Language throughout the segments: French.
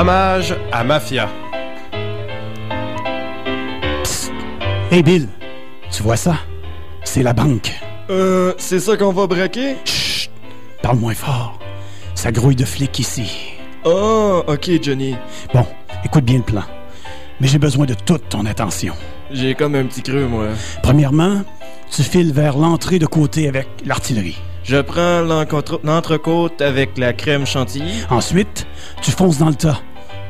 Hommage à Mafia. Hey Bill, tu vois ça? C'est la banque. Euh, c'est ça qu'on va braquer? Chut! Parle moins fort. Ça grouille de flics ici. Oh, ok, Johnny. Bon, écoute bien le plan. Mais j'ai besoin de toute ton attention. J'ai comme un petit creux, moi. Premièrement, tu files vers l'entrée de côté avec l'artillerie. Je prends l'entrecôte avec la crème chantilly. Ensuite, tu fonces dans le tas,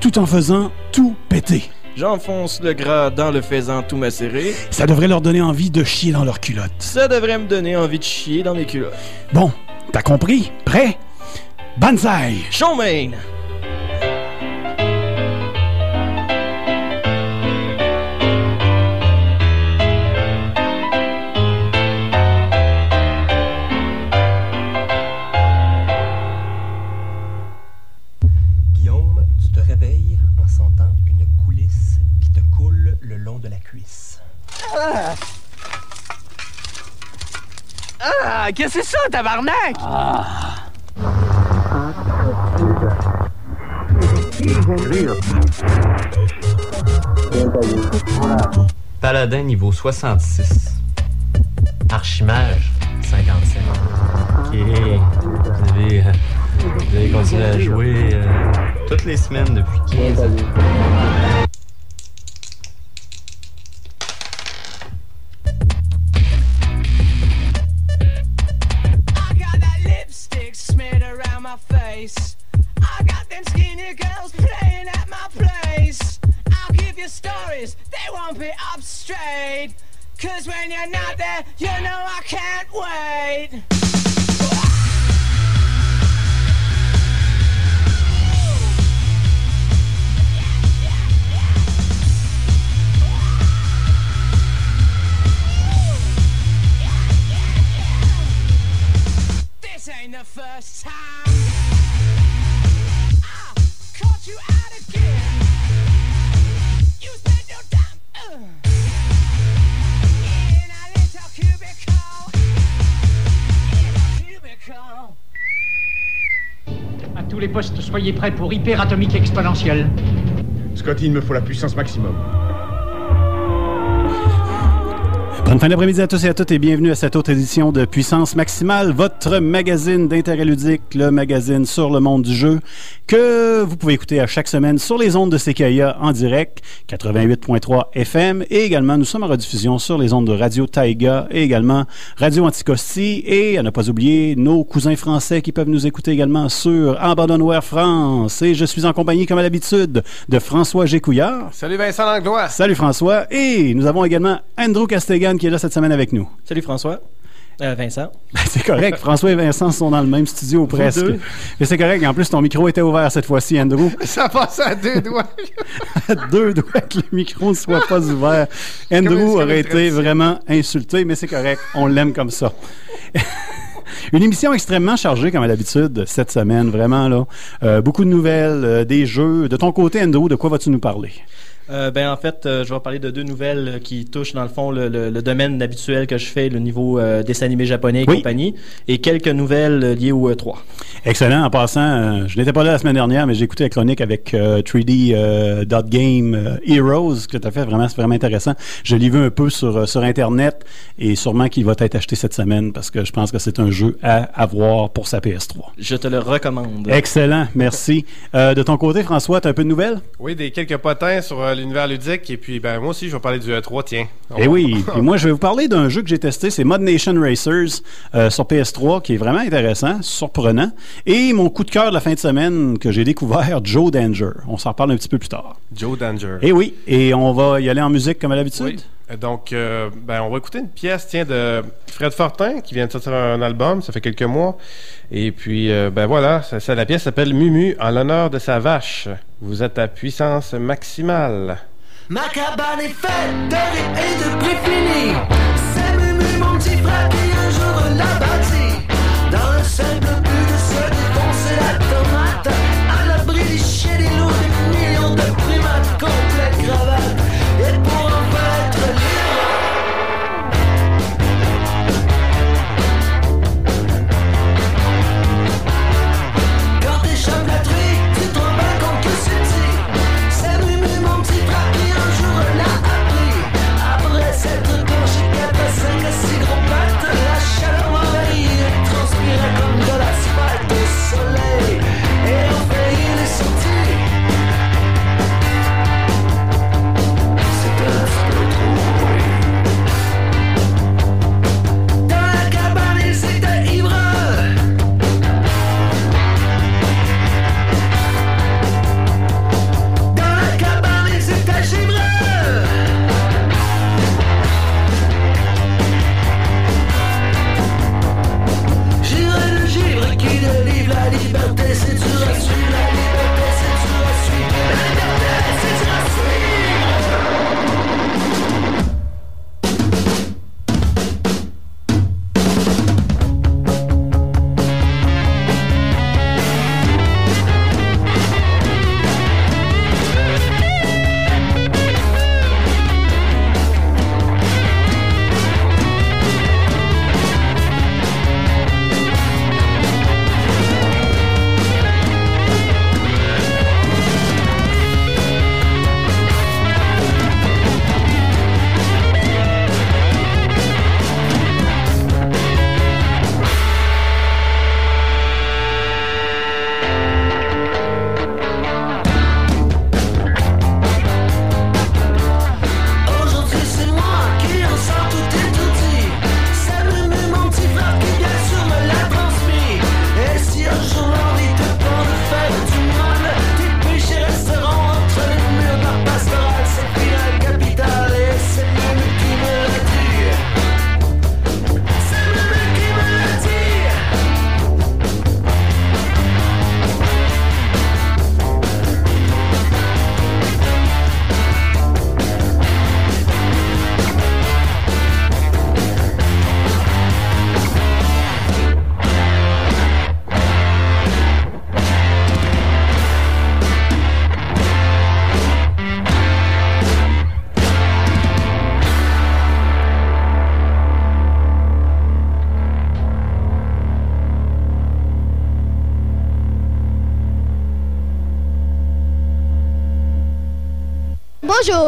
tout en faisant tout péter. J'enfonce le gras dans le faisan tout macéré. Ça devrait leur donner envie de chier dans leurs culottes. Ça devrait me donner envie de chier dans mes culottes. Bon, t'as compris? Prêt? Banzai! Showman! Long de la cuisse. Ah, qu'est-ce que c'est ça, tabarnak? Paladin niveau 66. Archimage, 57. Ok. Vous avez, euh, vous avez continué à jouer euh, toutes les semaines depuis 15 ans. Prêts pour hyperatomique exponentielle. Scotty, il me faut la puissance maximum. Bonne fin d'après-midi à tous et à toutes et bienvenue à cette autre édition de Puissance Maximale, votre magazine d'intérêt ludique, le magazine sur le monde du jeu, que vous pouvez écouter à chaque semaine sur les ondes de CKIA en direct, 88.3 FM, et également nous sommes en rediffusion sur les ondes de Radio Taiga et également Radio Anticosti, et à ne pas oublier nos cousins français qui peuvent nous écouter également sur Abandonware France, et je suis en compagnie comme à l'habitude de François Gécouillard. Salut Vincent Langlois. Salut François, et nous avons également Andrew Castegan qui est là cette semaine avec nous. Salut François. Euh, Vincent. Ben, c'est correct. François et Vincent sont dans le même studio presque. deux. Mais c'est correct. En plus, ton micro était ouvert cette fois-ci, Andrew. Ça passe à deux doigts. À deux doigts que le micro ne soit pas ouvert. Andrew aurait été vraiment insulté, mais c'est correct. On l'aime comme ça. Une émission extrêmement chargée, comme à l'habitude, cette semaine, vraiment, là. Euh, beaucoup de nouvelles, euh, des jeux. De ton côté, Andrew, de quoi vas-tu nous parler? Euh, ben en fait, euh, je vais parler de deux nouvelles euh, qui touchent dans le fond le, le- le domaine habituel que je fais, le niveau euh, dessin animé japonais et Oui. compagnie, et quelques nouvelles euh, liées au E3. Excellent. En passant, euh, je n'étais pas là la semaine dernière, mais j'ai écouté la chronique avec euh, 3D euh, Dot Game euh, Heroes que tu as fait. Vraiment, c'est vraiment intéressant. Je l'ai vu un peu sur, euh, sur Internet et sûrement qu'il va être acheté cette semaine parce que je pense que c'est un jeu à avoir pour sa PS3. Je te le recommande. Excellent. Merci. Euh, de ton côté, François, tu as un peu de nouvelles? Oui, des quelques potins sur euh, l'univers ludique. Et puis, ben, moi aussi, je vais parler du E3, tiens. Eh oui, puis moi je vais vous parler d'un jeu que j'ai testé, c'est Mod Nation Racers euh, sur PS3, qui est vraiment intéressant, surprenant. Et mon coup de cœur de la fin de semaine que j'ai découvert, Joe Danger. On s'en reparle un petit peu plus tard. Joe Danger. Eh oui, et on va y aller en musique comme à l'habitude? Oui. Donc, euh, ben, on va écouter une pièce, tiens, de Fred Fortin, qui vient de sortir un album, ça fait quelques mois. Et puis, euh, ben voilà, ça, la pièce s'appelle Mumu, en l'honneur de sa vache. Vous êtes à puissance maximale. Ma cabane est faite de et de. C'est Mumu, mon petit frère, qui jour l'a bâti. Dans le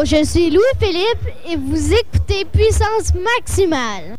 Je suis Louis-Philippe et vous écoutez Puissance Maximale.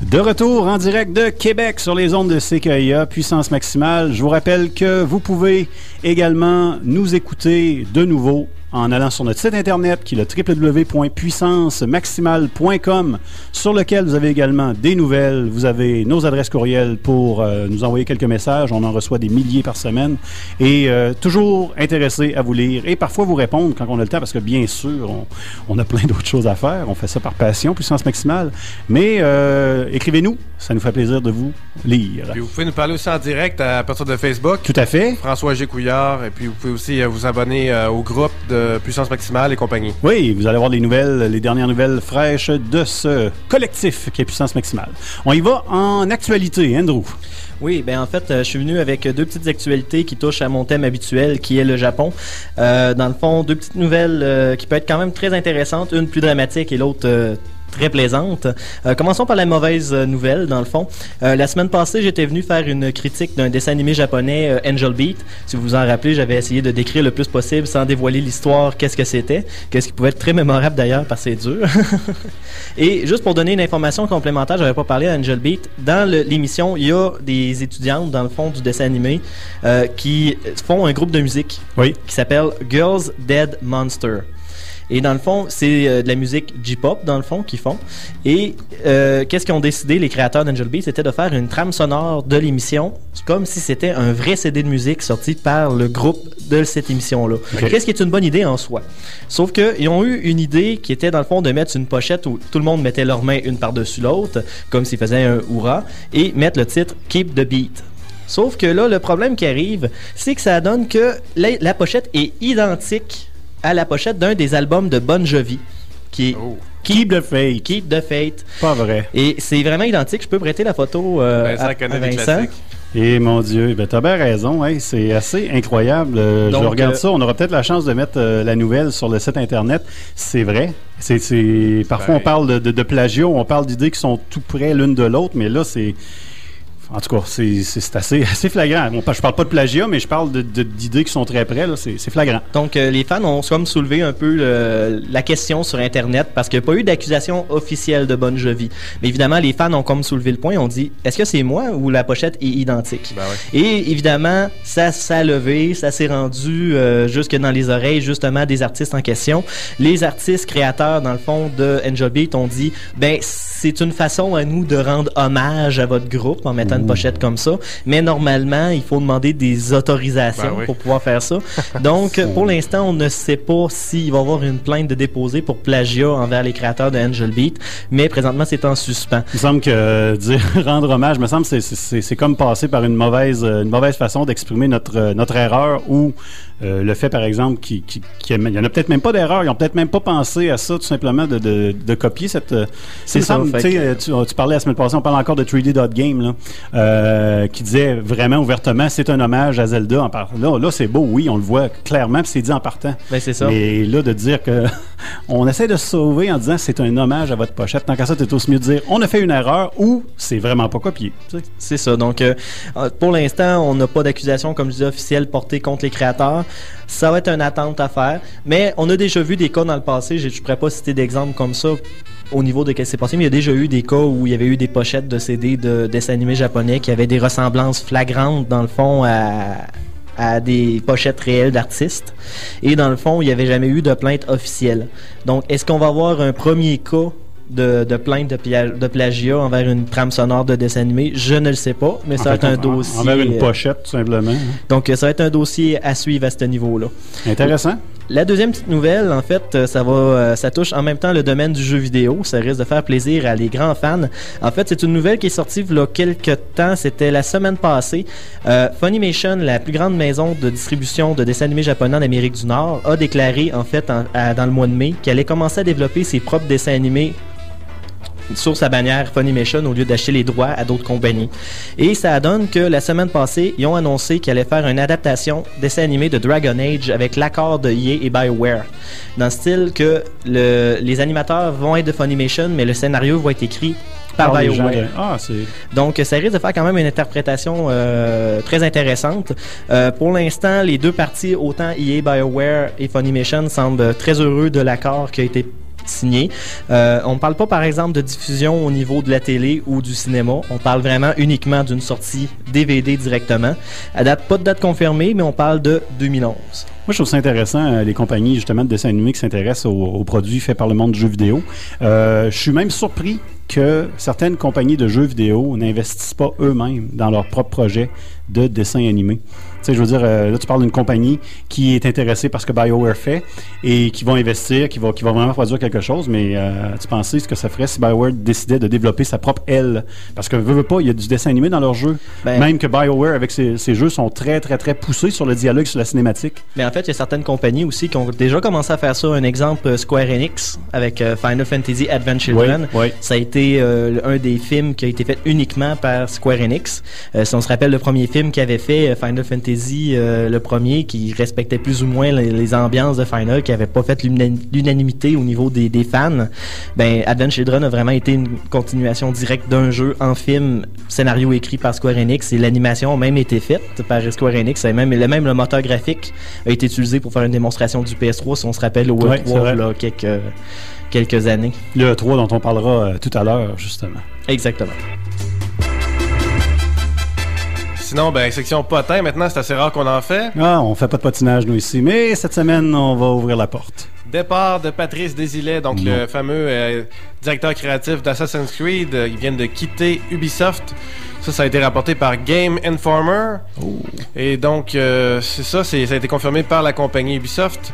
De retour en direct de Québec sur les ondes de CKIA, puissance maximale. Je vous rappelle que vous pouvez également nous écouter de nouveau en allant sur notre site internet qui est le www.puissancemaximale.com sur lequel vous avez également des nouvelles, vous avez nos adresses courriels pour euh, nous envoyer quelques messages, on en reçoit des milliers par semaine et euh, toujours intéressé à vous lire et parfois vous répondre quand on a le temps parce que bien sûr on, on a plein d'autres choses à faire, on fait ça par passion, puissance maximale, mais euh, écrivez-nous, ça nous fait plaisir de vous lire. Puis vous pouvez nous parler aussi en direct à partir de Facebook. Tout à fait. François G. Couillard. Et puis vous pouvez aussi vous abonner au groupe de Puissance Maximale et compagnie. Oui, vous allez voir les nouvelles, les dernières nouvelles fraîches de ce collectif qui est Puissance Maximale. On y va en actualité, Andrew. Oui, ben en fait, euh, je suis venu avec deux petites actualités qui touchent à mon thème habituel, qui est le Japon. Euh, dans le fond, deux petites nouvelles euh, qui peuvent être quand même très intéressantes, une plus dramatique et l'autre euh, très plaisante. Euh, commençons par la mauvaise euh, nouvelle, dans le fond. Euh, la semaine passée, j'étais venu faire une critique d'un dessin animé japonais, euh, Angel Beat. Si vous vous en rappelez, j'avais essayé de décrire le plus possible sans dévoiler l'histoire, qu'est-ce que c'était, qu'est-ce qui pouvait être très mémorable d'ailleurs, parce que c'est dur. Et juste pour donner une information complémentaire, j'avais pas parlé d'Angel Beat. Dans l'émission, il y a des étudiantes, dans le fond, du dessin animé, qui font un groupe de musique Oui. qui s'appelle Girls Dead Monster. Et dans le fond, c'est euh, de la musique J-pop, dans le fond, qu'ils font. Et euh, qu'est-ce qu'ils ont décidé, les créateurs d'Angel Beat, c'était de faire une trame sonore de l'émission, comme si c'était un vrai CD de musique sorti par le groupe de cette émission-là. Qu'est-ce qui est une bonne idée en soi? Sauf qu'ils ont eu une idée qui était, dans le fond, de mettre une pochette où tout le monde mettait leurs mains une par-dessus l'autre, comme s'ils faisaient un hurrah, et mettre le titre Keep the Beat. Sauf que là, le problème qui arrive, c'est que ça donne que la, la pochette est identique à la pochette d'un des albums de Bon Jovi, qui est Oh. Keep the Faith. Keep the Fate. Pas vrai. Et c'est vraiment identique. Je peux prêter la photo euh, Vincent à, à Vincent. classiques. Et mon Dieu, ben t'as bien raison, hein, c'est assez incroyable. Euh, je regarde euh, ça, on aura peut-être la chance de mettre euh, la nouvelle sur le site internet. C'est vrai. C'est- Parfois Ben- on parle de, de, de plagiat, on parle d'idées qui sont tout près l'une de l'autre, mais là c'est. En tout cas, c'est, assez, assez flagrant. Bon, je parle pas de plagiat, mais je parle de, de- d'idées qui sont très près. C'est, c'est flagrant. Donc, euh, les fans ont comme soulevé un peu le- la question sur Internet parce qu'il n'y a pas eu d'accusation officielle de Bon Jovi. Mais évidemment, les fans ont comme soulevé le point. On dit est-ce que c'est moi ou la pochette est identique? Ben ouais. Et évidemment, ça s'est levé, ça s'est rendu euh, jusque dans les oreilles justement des artistes en question. Les artistes créateurs, dans le fond, de Angel Beat ont dit ben c'est une façon à nous de rendre hommage à votre groupe en mettant une pochette comme ça. Mais normalement, il faut demander des autorisations Ben oui. pour pouvoir faire ça. Donc, pour l'instant, on ne sait pas s'il va y avoir une plainte de déposer pour plagiat envers les créateurs de Angel Beat. Mais présentement, c'est en suspens. Il me semble que euh, dire rendre hommage, me semble que c'est- c'est c'est- c'est comme passer par une mauvaise, euh, une mauvaise façon d'exprimer notre, euh, notre erreur ou euh, le fait, par exemple, qu'il qui, il y en a peut-être même pas d'erreur, ils ont peut-être même pas pensé à ça, tout simplement, de, de, de copier cette. euh, C'est ça, que- euh, tu, tu parlais la semaine passée, on parle encore de 3D Dot Game, là, euh, qui disait vraiment ouvertement, c'est un hommage à Zelda. En par... Là, là c'est beau, oui, on le voit clairement, puis c'est dit en partant. Ben, c'est ça. Mais là, de dire que on essaie de se sauver en disant c'est un hommage à votre pochette, tant qu'à ça, t'es aussi mieux de dire on a fait une erreur ou c'est vraiment pas copié. C'est ça. Donc, euh, pour l'instant, on n'a pas d'accusation, comme je disais, officielle portée contre les créateurs. Ça va être une attente à faire. Mais on a déjà vu des cas dans le passé. Je ne pourrais pas citer d'exemples comme ça au niveau de ce qui s'est passé, mais il y a déjà eu des cas où il y avait eu des pochettes de CD de dessins animés japonais qui avaient des ressemblances flagrantes, dans le fond, à à des pochettes réelles d'artistes. Et dans le fond, il n'y avait jamais eu de plainte officielle. Donc, est-ce qu'on va avoir un premier cas de, de plainte de, pia- de plagiat envers une trame sonore de dessin animé? Je ne le sais pas, mais ça En va fait, être un en- dossier. Envers une euh, pochette, tout simplement. hein. donc, ça va être un dossier à suivre à ce niveau-là. Intéressant. La deuxième petite nouvelle, en fait, euh, ça va, euh, ça touche en même temps le domaine du jeu vidéo. Ça risque de faire plaisir à les grands fans. En fait, c'est une nouvelle qui est sortie il y a quelques temps. C'était la semaine passée. Euh, Funimation, la plus grande maison de distribution de dessins animés japonais en Amérique du Nord, a déclaré en fait dans le mois de mai qu'elle allait commencer à développer ses propres dessins animés sur sa bannière Funimation au lieu d'acheter les droits à d'autres compagnies. Et ça donne que la semaine passée, ils ont annoncé qu'ils allaient faire une adaptation dessin animé de Dragon Age avec l'accord de EA et BioWare. Dans le style que le- les animateurs vont être de Funimation, mais le scénario va être écrit par BioWare. de- Ah. Donc, ça risque de faire quand même une interprétation euh, très intéressante. Euh, pour l'instant, les deux parties, autant EA, BioWare et Funimation, semblent très heureux de l'accord qui a été signé. Euh, on ne parle pas, par exemple, de diffusion au niveau de la télé ou du cinéma. On parle vraiment uniquement d'une sortie DVD directement. À date, pas de date confirmée, mais on parle de 2011. Moi, je trouve ça intéressant, euh, les compagnies justement de dessins animés qui s'intéressent aux, produits faits par le monde du jeu vidéo. Euh, je suis même surpris que certaines compagnies de jeux vidéo n'investissent pas eux-mêmes dans leurs propres projets de dessins animés. Tu sais, je veux dire, euh, là, tu parles d'une compagnie qui est intéressée par ce que BioWare fait et qui va investir, qui va, qui va vraiment produire quelque chose, mais euh, tu pensais ce que ça ferait si BioWare décidait de développer sa propre aile? Parce que, veux, veux pas, il y a du dessin animé dans leurs jeux. Ben- même que BioWare, avec ses, ses jeux, sont très, très, très poussés sur le dialogue, sur la cinématique. Mais en fait, il y a certaines compagnies aussi qui ont déjà commencé à faire ça. Un exemple, euh, Square Enix, avec euh, Final Fantasy Advent Children. Oui, oui. Ça a été un des films qui a été fait uniquement par Square Enix. Si on se rappelle le premier film qu'il avait fait, Final Fantasy, euh, le premier, qui respectait plus ou moins les, les ambiances de Final, qui avait pas fait l'una- l'unanimité au niveau des, des fans, ben Advent Children a vraiment été une continuation directe d'un jeu en film, scénario écrit par Square Enix, et l'animation a même été faite par Square Enix. Et même, le- même le moteur graphique a été utilisé pour faire une démonstration du PS3, si on se rappelle, au Ouais, c'est E3, vrai. là, quelques, quelques années. Le 3 dont on parlera euh, tout à l'heure, justement. Exactement. Sinon, ben, section potin, maintenant, c'est assez rare qu'on en fait. Ah, on fait pas de patinage, nous, ici. Mais cette semaine, on va ouvrir la porte. Départ de Patrice Desilets, donc Non. le fameux euh, directeur créatif d'Assassin's Creed. Euh, Ils viennent de quitter Ubisoft. Ça, ça a été rapporté par Game Informer. Et donc, euh, c'est ça, ça a été confirmé par la compagnie Ubisoft.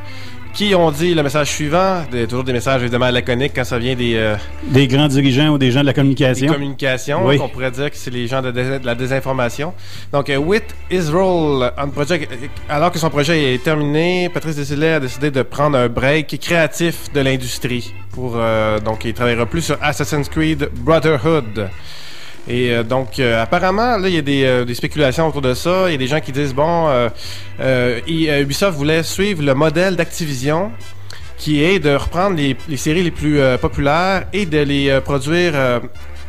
Qui ont dit le message suivant, des- toujours des messages évidemment laconiques quand ça vient des, euh, Des grands dirigeants ou des gens de la des communication. communications, Oui. qu'on pourrait dire que c'est les gens de, la désinformation. Donc, euh, with Israel on project, alors que son projet est terminé, Patrice Desilets a décidé de prendre un break créatif de l'industrie. Pour euh, donc, il travaillera plus sur Assassin's Creed Brotherhood. Et euh, donc, euh, apparemment, là, il y a des, euh, des spéculations autour de ça. Il y a des gens qui disent, bon, Ubisoft voulait suivre le modèle d'Activision, qui est de reprendre les, les séries les plus populaires et de les produire,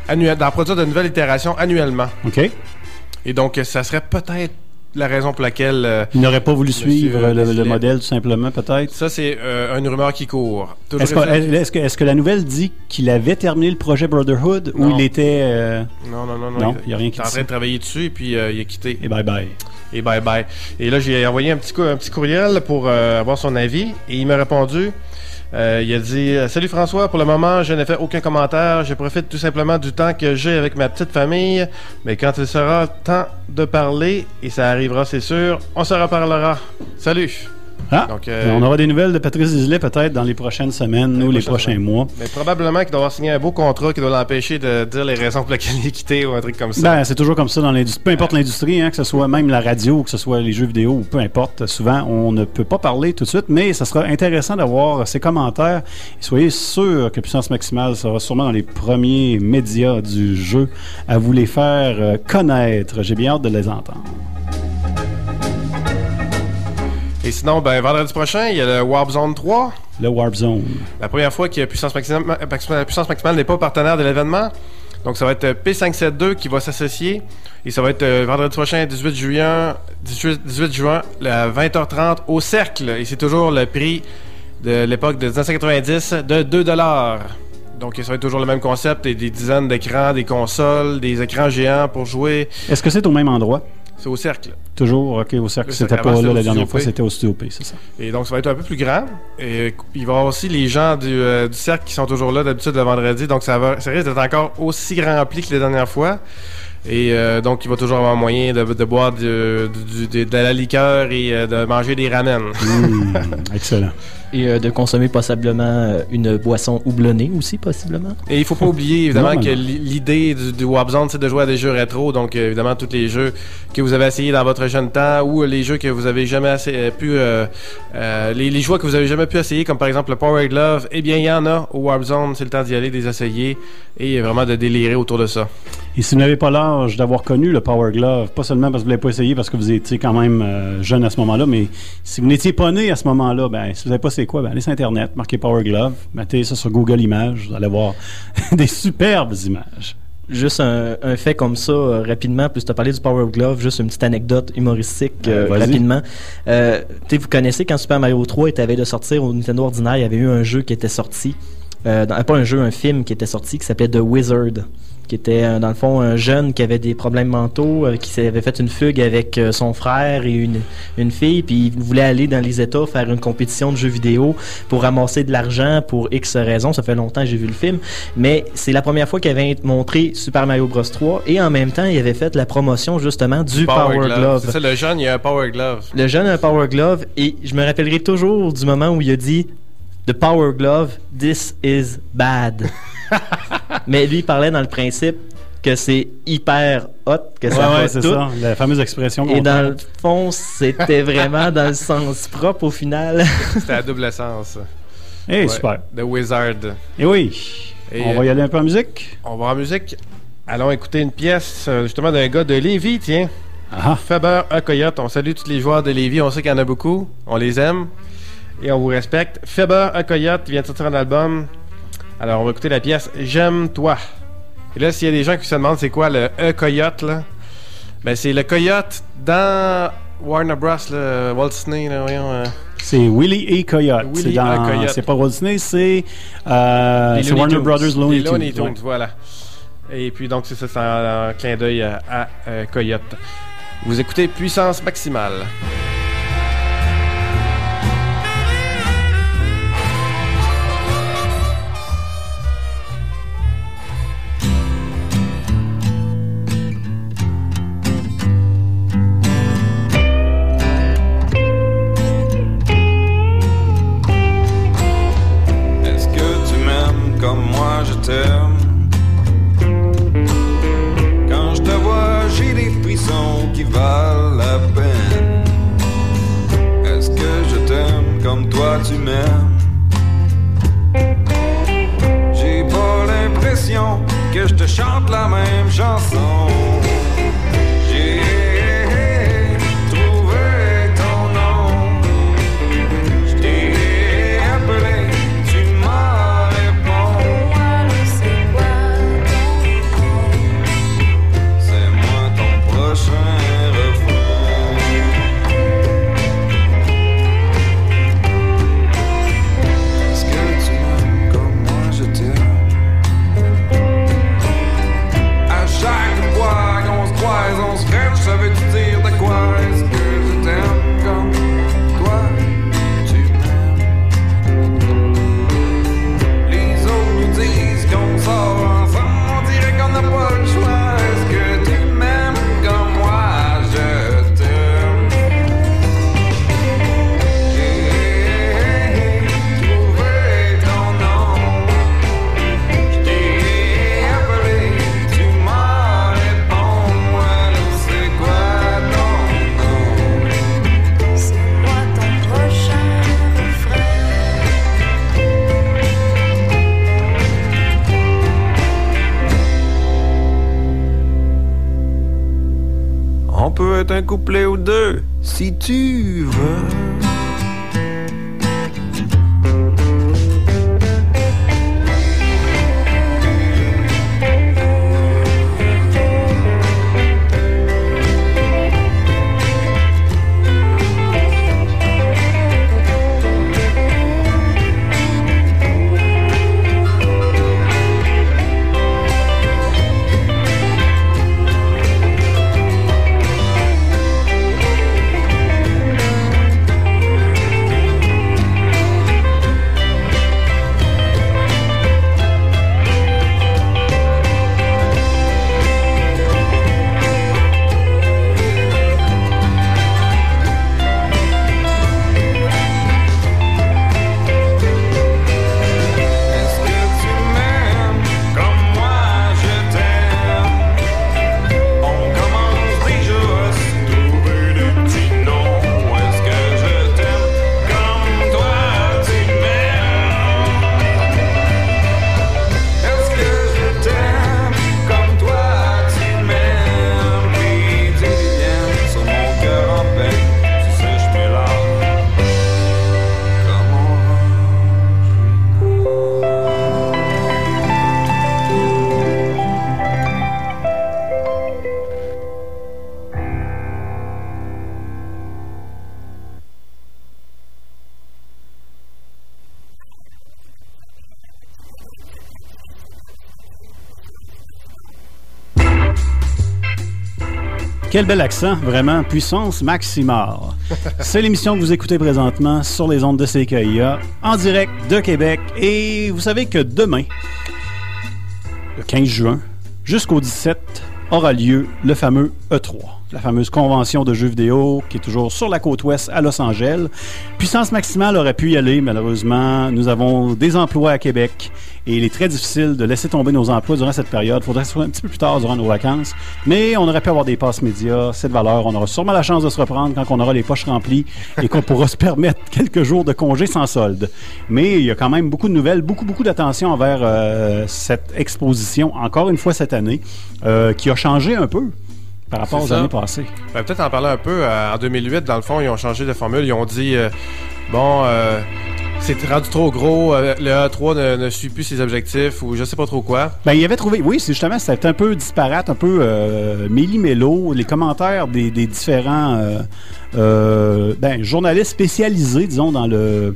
d'en produire de nouvelles itérations annuellement. OK. Et donc, ça serait peut-être la raison pour laquelle... euh, Ils n'auraient pas voulu Monsieur suivre le, le modèle, tout simplement, peut-être. ça, c'est euh, une rumeur qui court. Est-ce que, la nouvelle dit qu'il avait terminé le projet Brotherhood ou il était. euh, Non, non, non, non. Non, il y a rien qui est en train de travailler dessus et puis euh, il a quitté. Et bye bye. Et bye bye. Et là, j'ai envoyé un petit, un petit courriel pour euh, avoir son avis. Et il m'a répondu. Euh, il a dit euh, Salut François, pour le moment, je n'ai fait aucun commentaire. Je profite tout simplement du temps que j'ai avec ma petite famille. Mais quand il sera temps de parler, et ça arrivera, c'est sûr, on se reparlera. Salut Ah, Donc, euh, on aura des nouvelles de Patrice Desilets peut-être dans les prochaines semaines ou les prochains mois. Mais probablement qu'il doit avoir signé un beau contrat qui doit l'empêcher de dire les raisons pour lesquelles il est quitté ou un truc comme ça. Ben, c'est toujours comme ça dans l'industrie. Peu importe l'industrie, hein, que ce soit même la radio, que ce soit les jeux vidéo ou peu importe. Souvent, on ne peut pas parler tout de suite, mais ça sera intéressant d'avoir ses commentaires. Et soyez sûr que Puissance Maximale sera sûrement dans les premiers médias du jeu à vous les faire euh, connaître. J'ai bien hâte de les entendre. Et sinon, ben, vendredi prochain, il y a le Warp Zone 3. Le Warp Zone. La première fois que Puissance Maximale, Puissance Maximale n'est pas partenaire de l'événement. Donc, ça va être euh, P572 qui va s'associer. Et ça va être euh, vendredi prochain, 18 juin, 18, 18 juin, à 20h30 au Cercle. Et c'est toujours le prix de l'époque de 1990 de 2 Donc, ça va être toujours le même concept. Et des dizaines d'écrans, des consoles, des écrans géants pour jouer. Est-ce que c'est au même endroit? C'est au Cercle. Toujours, ok, au cercle. Le C'était pas là la dernière fois, c'était au Studio P, c'est ça. Et donc, ça va être un peu plus grand. Et il va y avoir aussi les gens du, euh, du cercle qui sont toujours là d'habitude le vendredi. Donc, ça, va, ça risque d'être encore aussi rempli que les dernières fois. Et euh, donc, il va toujours avoir moyen de, de boire du- du- du- de la liqueur et euh, de manger des ramen. Hmm, excellent. Et euh, de consommer possiblement euh, une boisson houblonnée aussi, possiblement. Et il faut pas oublier, évidemment, Non, que l'idée du, du Warp Zone, c'est de jouer à des jeux rétro. Donc, euh, évidemment, tous les jeux que vous avez essayés dans votre jeune temps ou les jeux que vous avez jamais assez, pu... euh, euh, les, les que vous avez jamais pu essayer, comme par exemple le Power Glove, eh bien, il y en a au Warp Zone. C'est le temps d'y aller, de les essayer et vraiment de délirer autour de ça. Et si vous n'avez pas l'âge d'avoir connu le Power Glove, pas seulement parce que vous ne l'avez pas essayé, parce que vous étiez quand même euh, jeune à ce moment-là, mais si vous n'étiez pas né à ce moment-là, ben, si vous n'avez pas c'est quoi, ben, allez sur Internet, marquez Power Glove, mettez ça sur Google Images, vous allez voir des superbes images. Juste un, un fait comme ça, euh, rapidement, puis tu as parlé du Power Glove, juste une petite anecdote humoristique euh, Euh, rapidement. Vous connaissez quand Super Mario 3 était à veille de sortir au Nintendo ordinaire, il y avait eu un jeu qui était sorti, euh, dans- pas un jeu, un film qui était sorti qui s'appelait The Wizard, qui était euh, dans le fond un jeune qui avait des problèmes mentaux, euh, qui s'avait fait une fugue avec euh, son frère et une, une fille, puis il voulait aller dans les États faire une compétition de jeux vidéo pour ramasser de l'argent pour X raisons. Ça fait longtemps que j'ai vu le film, mais c'est la première fois qu'il avait montré Super Mario Bros 3 et en même temps il avait fait la promotion justement du Power, Glove. C'est ça, le jeune, il a un Power Glove. Le jeune a un Power Glove et je me rappellerai toujours du moment où il a dit The Power Glove, this is bad. Mais lui, il parlait dans le principe que c'est hyper hot, que Ouais, ça ouais, c'est tout. ça, la fameuse expression. Et dans le fond, c'était vraiment dans le sens propre au final. C'était à double sens. Eh, Ouais, super. The Wizard. Et oui, Et, on va y aller un peu en musique? On va en musique. Allons écouter une pièce euh, justement d'un gars de Lévis, tiens. Ah, Faber à Coyote. On salue tous les joueurs de Lévis. On sait qu'il y en a beaucoup. On les aime. Et on vous respecte. À Coyote vient de sortir un album. Alors, on va écouter la pièce J'aime toi. Et là, s'il y a des gens qui se demandent c'est quoi le E Coyote, là, ben c'est le Coyote dans Warner Bros, là, Walt Disney, là, voyons. euh, c'est Willie et Coyote. C'est dans- A. Coyote. C'est pas Walt Disney, c'est euh, Warner. Brothers Looney Tunes. Looney Tunes, ouais. voilà. Et puis donc c'est ça, c'est un, un clin d'œil à, à, euh, Coyote. Vous écoutez Puissance Maximale. Un couplet ou deux, si tu veux. Quel bel accent, vraiment, puissance maximale. C'est l'émission que vous écoutez présentement sur les ondes de CKIA, en direct de Québec. Et vous savez que demain, le 15 juin, jusqu'au 17, aura lieu le fameux E3, la fameuse convention de jeux vidéo qui est toujours sur la côte ouest à Los Angeles. Puissance maximale aurait pu y aller, malheureusement. Nous avons des emplois à Québec et il est très difficile de laisser tomber nos emplois durant cette période. Il faudrait que ce soit un petit peu plus tard durant nos vacances. Mais on aurait pu avoir des passes médias, c'est de valeur. On aura sûrement la chance de se reprendre quand on aura les poches remplies et qu'on pourra se permettre quelques jours de congé sans solde. Mais il y a quand même beaucoup de nouvelles, beaucoup, beaucoup d'attention envers euh, cette exposition, encore une fois cette année, euh, qui a changé un peu par rapport aux années passées. Ben, Peut-être en parler un peu. euh, en 2008, dans le fond, ils ont changé de formule. Ils ont dit bon, c'est rendu trop gros. euh, le A3 ne, ne suit plus ses objectifs ou je sais pas trop quoi. Ben, il avait trouvé, oui, c'est justement, c'était un peu disparate, un peu euh, méli-mélo. Les commentaires des, des différents euh, euh, ben, journalistes spécialisés, disons, dans le,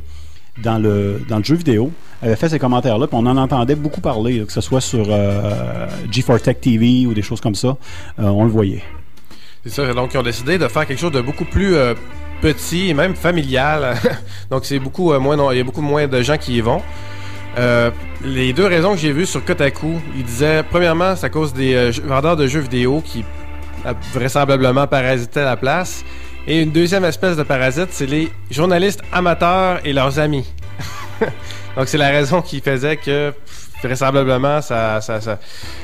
dans le, dans le jeu vidéo avaient fait ces commentaires-là, puis on en entendait beaucoup parler, là, que ce soit sur euh, G4 Tech TV ou des choses comme ça. On le voyait. C'est ça. Donc, ils ont décidé de faire quelque chose de beaucoup plus petit et même familial. Donc, c'est beaucoup euh, moins. non, Il y a beaucoup moins de gens qui y vont. Euh, les deux raisons que j'ai vues sur Kotaku, ils disaient premièrement, c'est à cause des euh, vendeurs de jeux vidéo qui vraisemblablement parasitaient la place. Et une deuxième espèce de parasite, c'est les journalistes amateurs et leurs amis. Donc, c'est la raison qui faisait que vraisemblablement, ça. ça, ça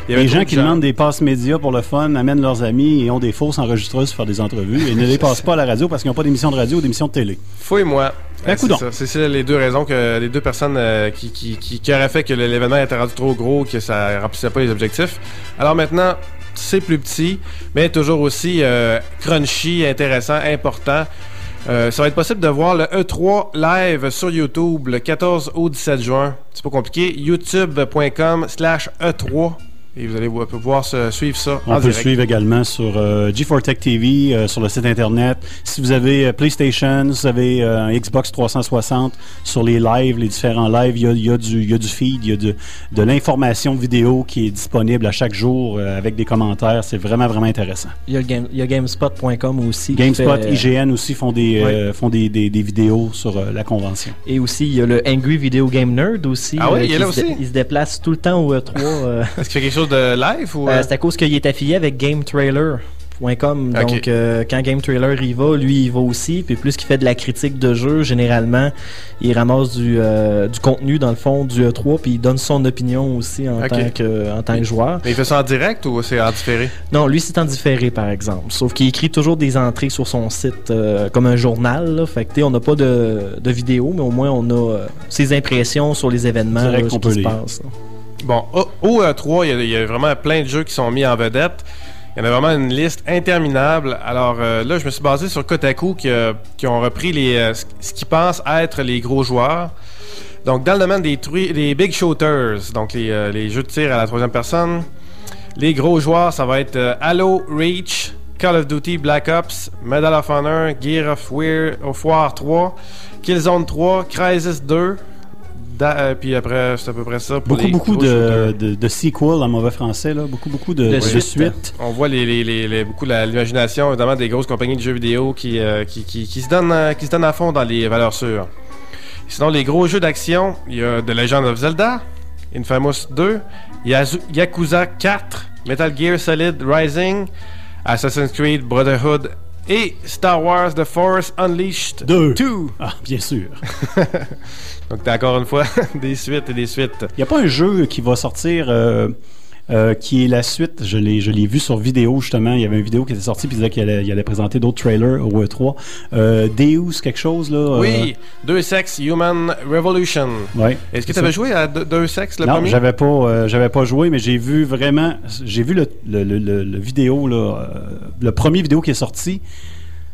il y avait Les gens qui demandent des passes médias pour le fun amènent leurs amis et ont des fausses enregistreuses pour faire des entrevues et ne les passent pas à la radio parce qu'ils n'ont pas d'émission de radio ou d'émission de télé. Fouille-moi. Ben, coudonc. c'est ça. Les deux raisons que les deux personnes euh, qui, qui, qui, qui auraient fait que l'événement était rendu trop gros, que ça remplissait pas les objectifs. Alors maintenant, c'est plus petit, mais toujours aussi euh, crunchy, intéressant, important. Euh, ça va être possible de voir le E3 live sur YouTube le 14 au 17 juin. C'est pas compliqué. youtube.com slash E3 et vous allez vo- pouvoir se suivre ça On en peut le suivre également sur euh, G4 Tech TV, euh, sur le site internet. Si vous avez euh, PlayStation, si vous avez euh, un Xbox 360, sur les lives, les différents lives, il y a, il y a du, il y a du feed, il y a de, de l'information vidéo qui est disponible à chaque jour euh, avec des commentaires. C'est vraiment, vraiment intéressant. Il y a, le game- il y a GameSpot.com aussi. GameSpot, fait, euh, IGN aussi font des, euh, font des, des- des vidéos sur euh, la convention. Et aussi, il y a le Angry Video Game Nerd aussi. Ah oui, euh, il est là aussi? il se déplace tout le temps au E3. euh, Est-ce qu'il fait quelque chose de live ou. Euh, euh? c'est à cause qu'il est affilié avec GameTrailer.com. Ok. Donc, euh, quand GameTrailer y va, lui, il va aussi. Puis plus qu'il fait de la critique de jeu, généralement, il ramasse du, euh, du contenu, dans le fond, du E3, puis il donne son opinion aussi en, tant, que, en tant que joueur. Mais il fait ça en direct ou c'est en différé? Non, lui, c'est en différé, par exemple. Sauf qu'il écrit toujours des entrées sur son site euh, comme un journal. Là. Fait que, tu sais, on n'a pas de, de vidéo, mais au moins, on a euh, ses impressions sur les événements, Direct là, qu'on ce peut qui se lire. passe. là. Bon, au, au E3, il y, a- vraiment plein de jeux qui sont mis en vedette. Il y en a vraiment une liste interminable. Alors euh, là, je me suis basé sur Kotaku qui, ont repris les, euh, ce qu'ils pensent être les gros joueurs. Donc, dans le domaine des, des big shooters, donc les, euh, les jeux de tir à la troisième personne, les gros joueurs, ça va être Halo, Reach, Call of Duty, Black Ops, Medal of Honor, Gear of, War, of War 3, Killzone 3, Crysis 2. Da- euh, puis après, c'est à peu près ça. Pour Beaucoup, les beaucoup de, de, de sequels en mauvais français, là. beaucoup, beaucoup de, De de suites. On voit les, les- les- les- beaucoup l'imagination, évidemment, des grosses compagnies de jeux vidéo qui, euh, qui, qui- qui se donnent, euh, qui se donnent à fond dans les valeurs sûres. Sinon, les gros jeux d'action, il y a The Legend of Zelda, Infamous 2, Yazu- Yakuza 4, Metal Gear Solid Rising, Assassin's Creed Brotherhood et Star Wars The Force Unleashed Deux. 2. Ah, bien sûr. Donc, t'as encore une fois des suites et des suites. Il n'y a pas un jeu qui va sortir euh, euh, qui est la suite. Je l'ai, je l'ai vu sur vidéo, justement. Il y avait une vidéo qui était sortie, puis il disait qu'il allait, il allait présenter d'autres trailers au E3. Euh, Deus, quelque chose, là. euh, Oui, Deux Sexes Human Revolution. Ouais, Est-ce que tu avais joué à Deux Sexes le non, premier? j'avais pas, euh, j'avais pas joué, mais j'ai vu vraiment, j'ai vu le, le, le- vidéo là, le premier vidéo qui est sorti.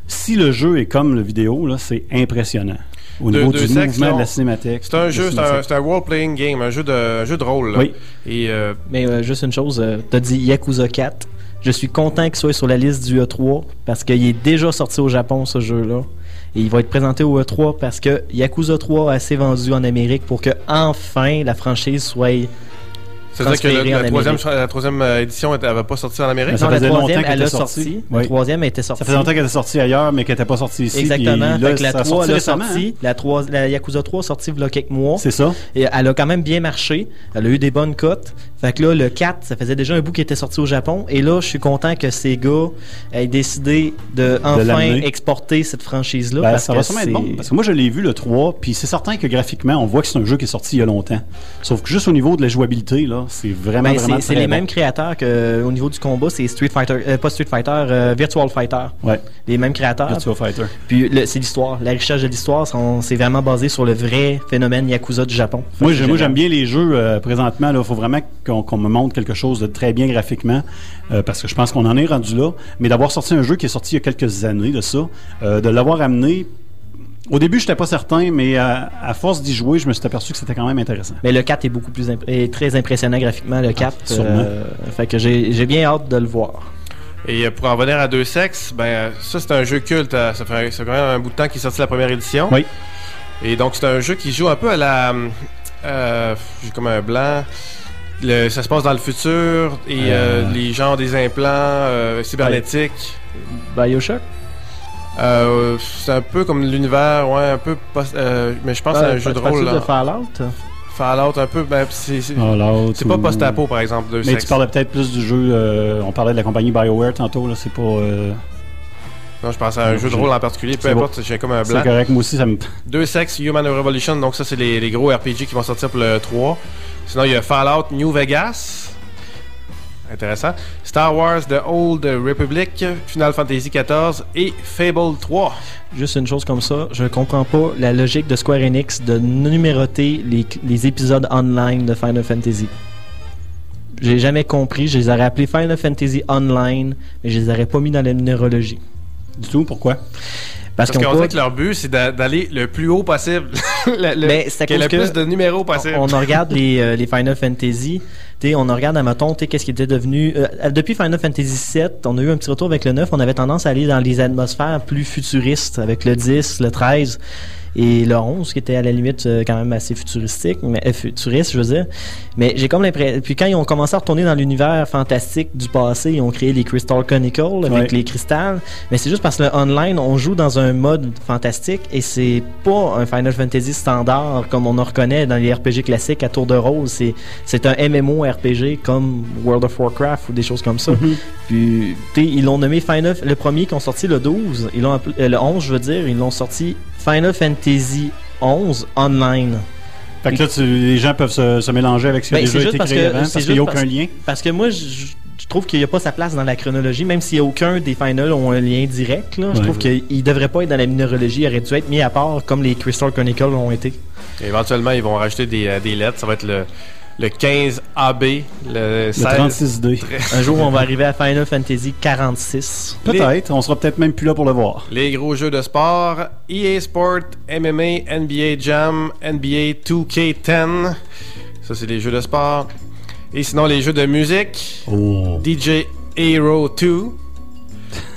Si le jeu est comme le vidéo, là, c'est impressionnant. Au niveau deux du sexes, mouvement de la cinématique. C'est un jeu, c'est un, role-playing game, un jeu de, un jeu de rôle. là. Oui. Et euh, Mais euh, juste une chose, euh, t'as dit Yakuza 4. Je suis content qu'il soit sur la liste du E3 parce qu'il est déjà sorti au Japon ce jeu-là. Et il va être présenté au E3 parce que Yakuza 3 a assez vendu en Amérique pour que enfin la franchise soit C'est-à-dire que le- transféré en la, troisième, la euh, édition n'avait pas sorti en Amérique? Ça Non, la faisait longtemps troisième, qu'elle elle a était sorti. sortie. La Oui. troisième était sortie. Ça fait longtemps qu'elle est sortie ailleurs, mais qu'elle n'était pas sortie ici. Exactement. puis là, Fait que la ça a 3 sorti elle a récemment, sorti. La, 3, la Yakuza 3 a sorti il y a quelques mois. C'est ça. Et elle a quand même bien marché. Elle a eu des bonnes cotes. Fait que là, le 4, ça faisait déjà un bout qui était sorti au Japon. Et là, je suis content que ces gars aient décidé de enfin l'amener. exporter cette franchise-là. Ben, parce ça que va sûrement être c'est- bon. Parce que moi, je l'ai vu le 3, puis c'est certain que graphiquement, on voit que c'est un jeu qui est sorti il y a longtemps. Sauf que juste au niveau de la jouabilité, là, c'est vraiment, Ben, vraiment c'est les bon. mêmes créateurs que au niveau du combat, c'est Street Fighter, euh, pas Street Fighter, euh, Virtual Fighter. Ouais. Les mêmes créateurs. Virtua Fighter. Puis le- c'est l'histoire, la richesse de l'histoire, sont- c'est vraiment basé sur le vrai phénomène Yakuza du Japon. Moi, j'aime bien les jeux euh, présentement. Il faut vraiment qu'on me montre quelque chose de très bien graphiquement, euh, parce que je pense qu'on en est rendu là. Mais d'avoir sorti un jeu qui est sorti il y a quelques années de ça, euh, de l'avoir amené. Au début, je n'étais pas certain, mais à, à force d'y jouer, je me suis aperçu que c'était quand même intéressant. Mais le 4 est beaucoup plus imp- est très impressionnant graphiquement, le 4. Ah, sûrement. fait que j'ai j'ai bien hâte de le voir. Et euh, pour en revenir à Deux Sexes, ben, euh, ça c'est un jeu culte. euh, Ça fait, ça fait quand même un bout de temps qu'il est sorti la première édition. Oui. Et donc c'est un jeu qui joue un peu à la. euh, J'ai comme un blanc. Le- ça se passe dans le futur et euh, Euh. les genres des implants euh, cybernétiques. Bioshock? Euh, c'est un peu comme l'univers, ouais, un peu. post- euh, mais je pense c'est un jeu de rôle. de là. Fallout Fallout, un peu. Ben, c'est c'est- Fallout c'est pas ou- post-apo, par exemple. Deux Mais sexes. tu parlais peut-être plus du jeu. euh, on parlait de la compagnie BioWare tantôt. là, C'est pas. euh, Non, je pense à un Non, jeu de rôle en particulier. Peu c'est importe, j'ai comme un c'est blanc. correct. Moi aussi, ça me. Deux sexes, Human Revolution, donc ça c'est les, les gros RPG qui vont sortir pour le 3. Sinon il y a Fallout New Vegas. Intéressant. Star Wars The Old Republic, Final Fantasy XIV et Fable 3. Juste une chose comme ça, je comprends pas la logique de Square Enix de numéroter les, les épisodes online de Final Fantasy. J'ai jamais compris, je les aurais appelés Final Fantasy Online, mais je les aurais pas mis dans la numérologie. Du tout, pourquoi? Parce, Parce qu'on dirait que leur but c'est d'a- d'aller le plus haut possible. le, le- c'est cause le plus de numéros possible. On, on regarde les, euh, les Final Fantasy. T'sais, on regarde à mettons, qu'est-ce qui était devenu. euh, depuis Final Fantasy VII, on a eu un petit retour avec le 9. On avait tendance à aller dans les atmosphères plus futuristes avec le 10, le 13 et le 11, qui était à la limite euh, quand même assez futuristique, mais euh, futuriste, je veux dire. Mais j'ai comme l'impression. Puis quand ils ont commencé à retourner dans l'univers fantastique du passé, ils ont créé les Crystal Chronicle avec les cristals. Mais c'est juste parce que le online, on joue dans un mode fantastique et c'est pas un Final Fantasy standard comme on en reconnaît dans les RPG classiques à tour de rôle. C'est, c'est un MMO RPG comme World of Warcraft ou des choses comme ça. Puis, tu sais, ils l'ont nommé Final, le premier qui ont sorti le 12, ils l'ont euh, le 11, je veux dire, ils l'ont sorti Final Fantasy 11 Online. Fait que là, tu- les gens peuvent se, se mélanger avec ce qui a Ben, déjà c'est juste été créé que- avant, parce qu'il n'y a aucun parce- lien. Parce que moi, je, je trouve qu'il n'y a pas sa place dans la chronologie, même s'il n'y a aucun des finals ont un lien direct. Là, je Ouais. trouve qu'il ne devrait pas être dans la minéralogie, il aurait dû être mis à part comme les Crystal Chronicles l'ont été. Et éventuellement ils vont rajouter des, euh, des lettres. Ça va être le, le 15 AB, le 16. 36D. Un jour, on va arriver à Final Fantasy 46. Peut-être, on sera peut-être même plus là pour le voir. Les gros jeux de sport, EA Sport, MMA, NBA Jam, NBA 2K10. Ça, c'est les jeux de sport. Et sinon, les jeux de musique, Oh. DJ Hero 2,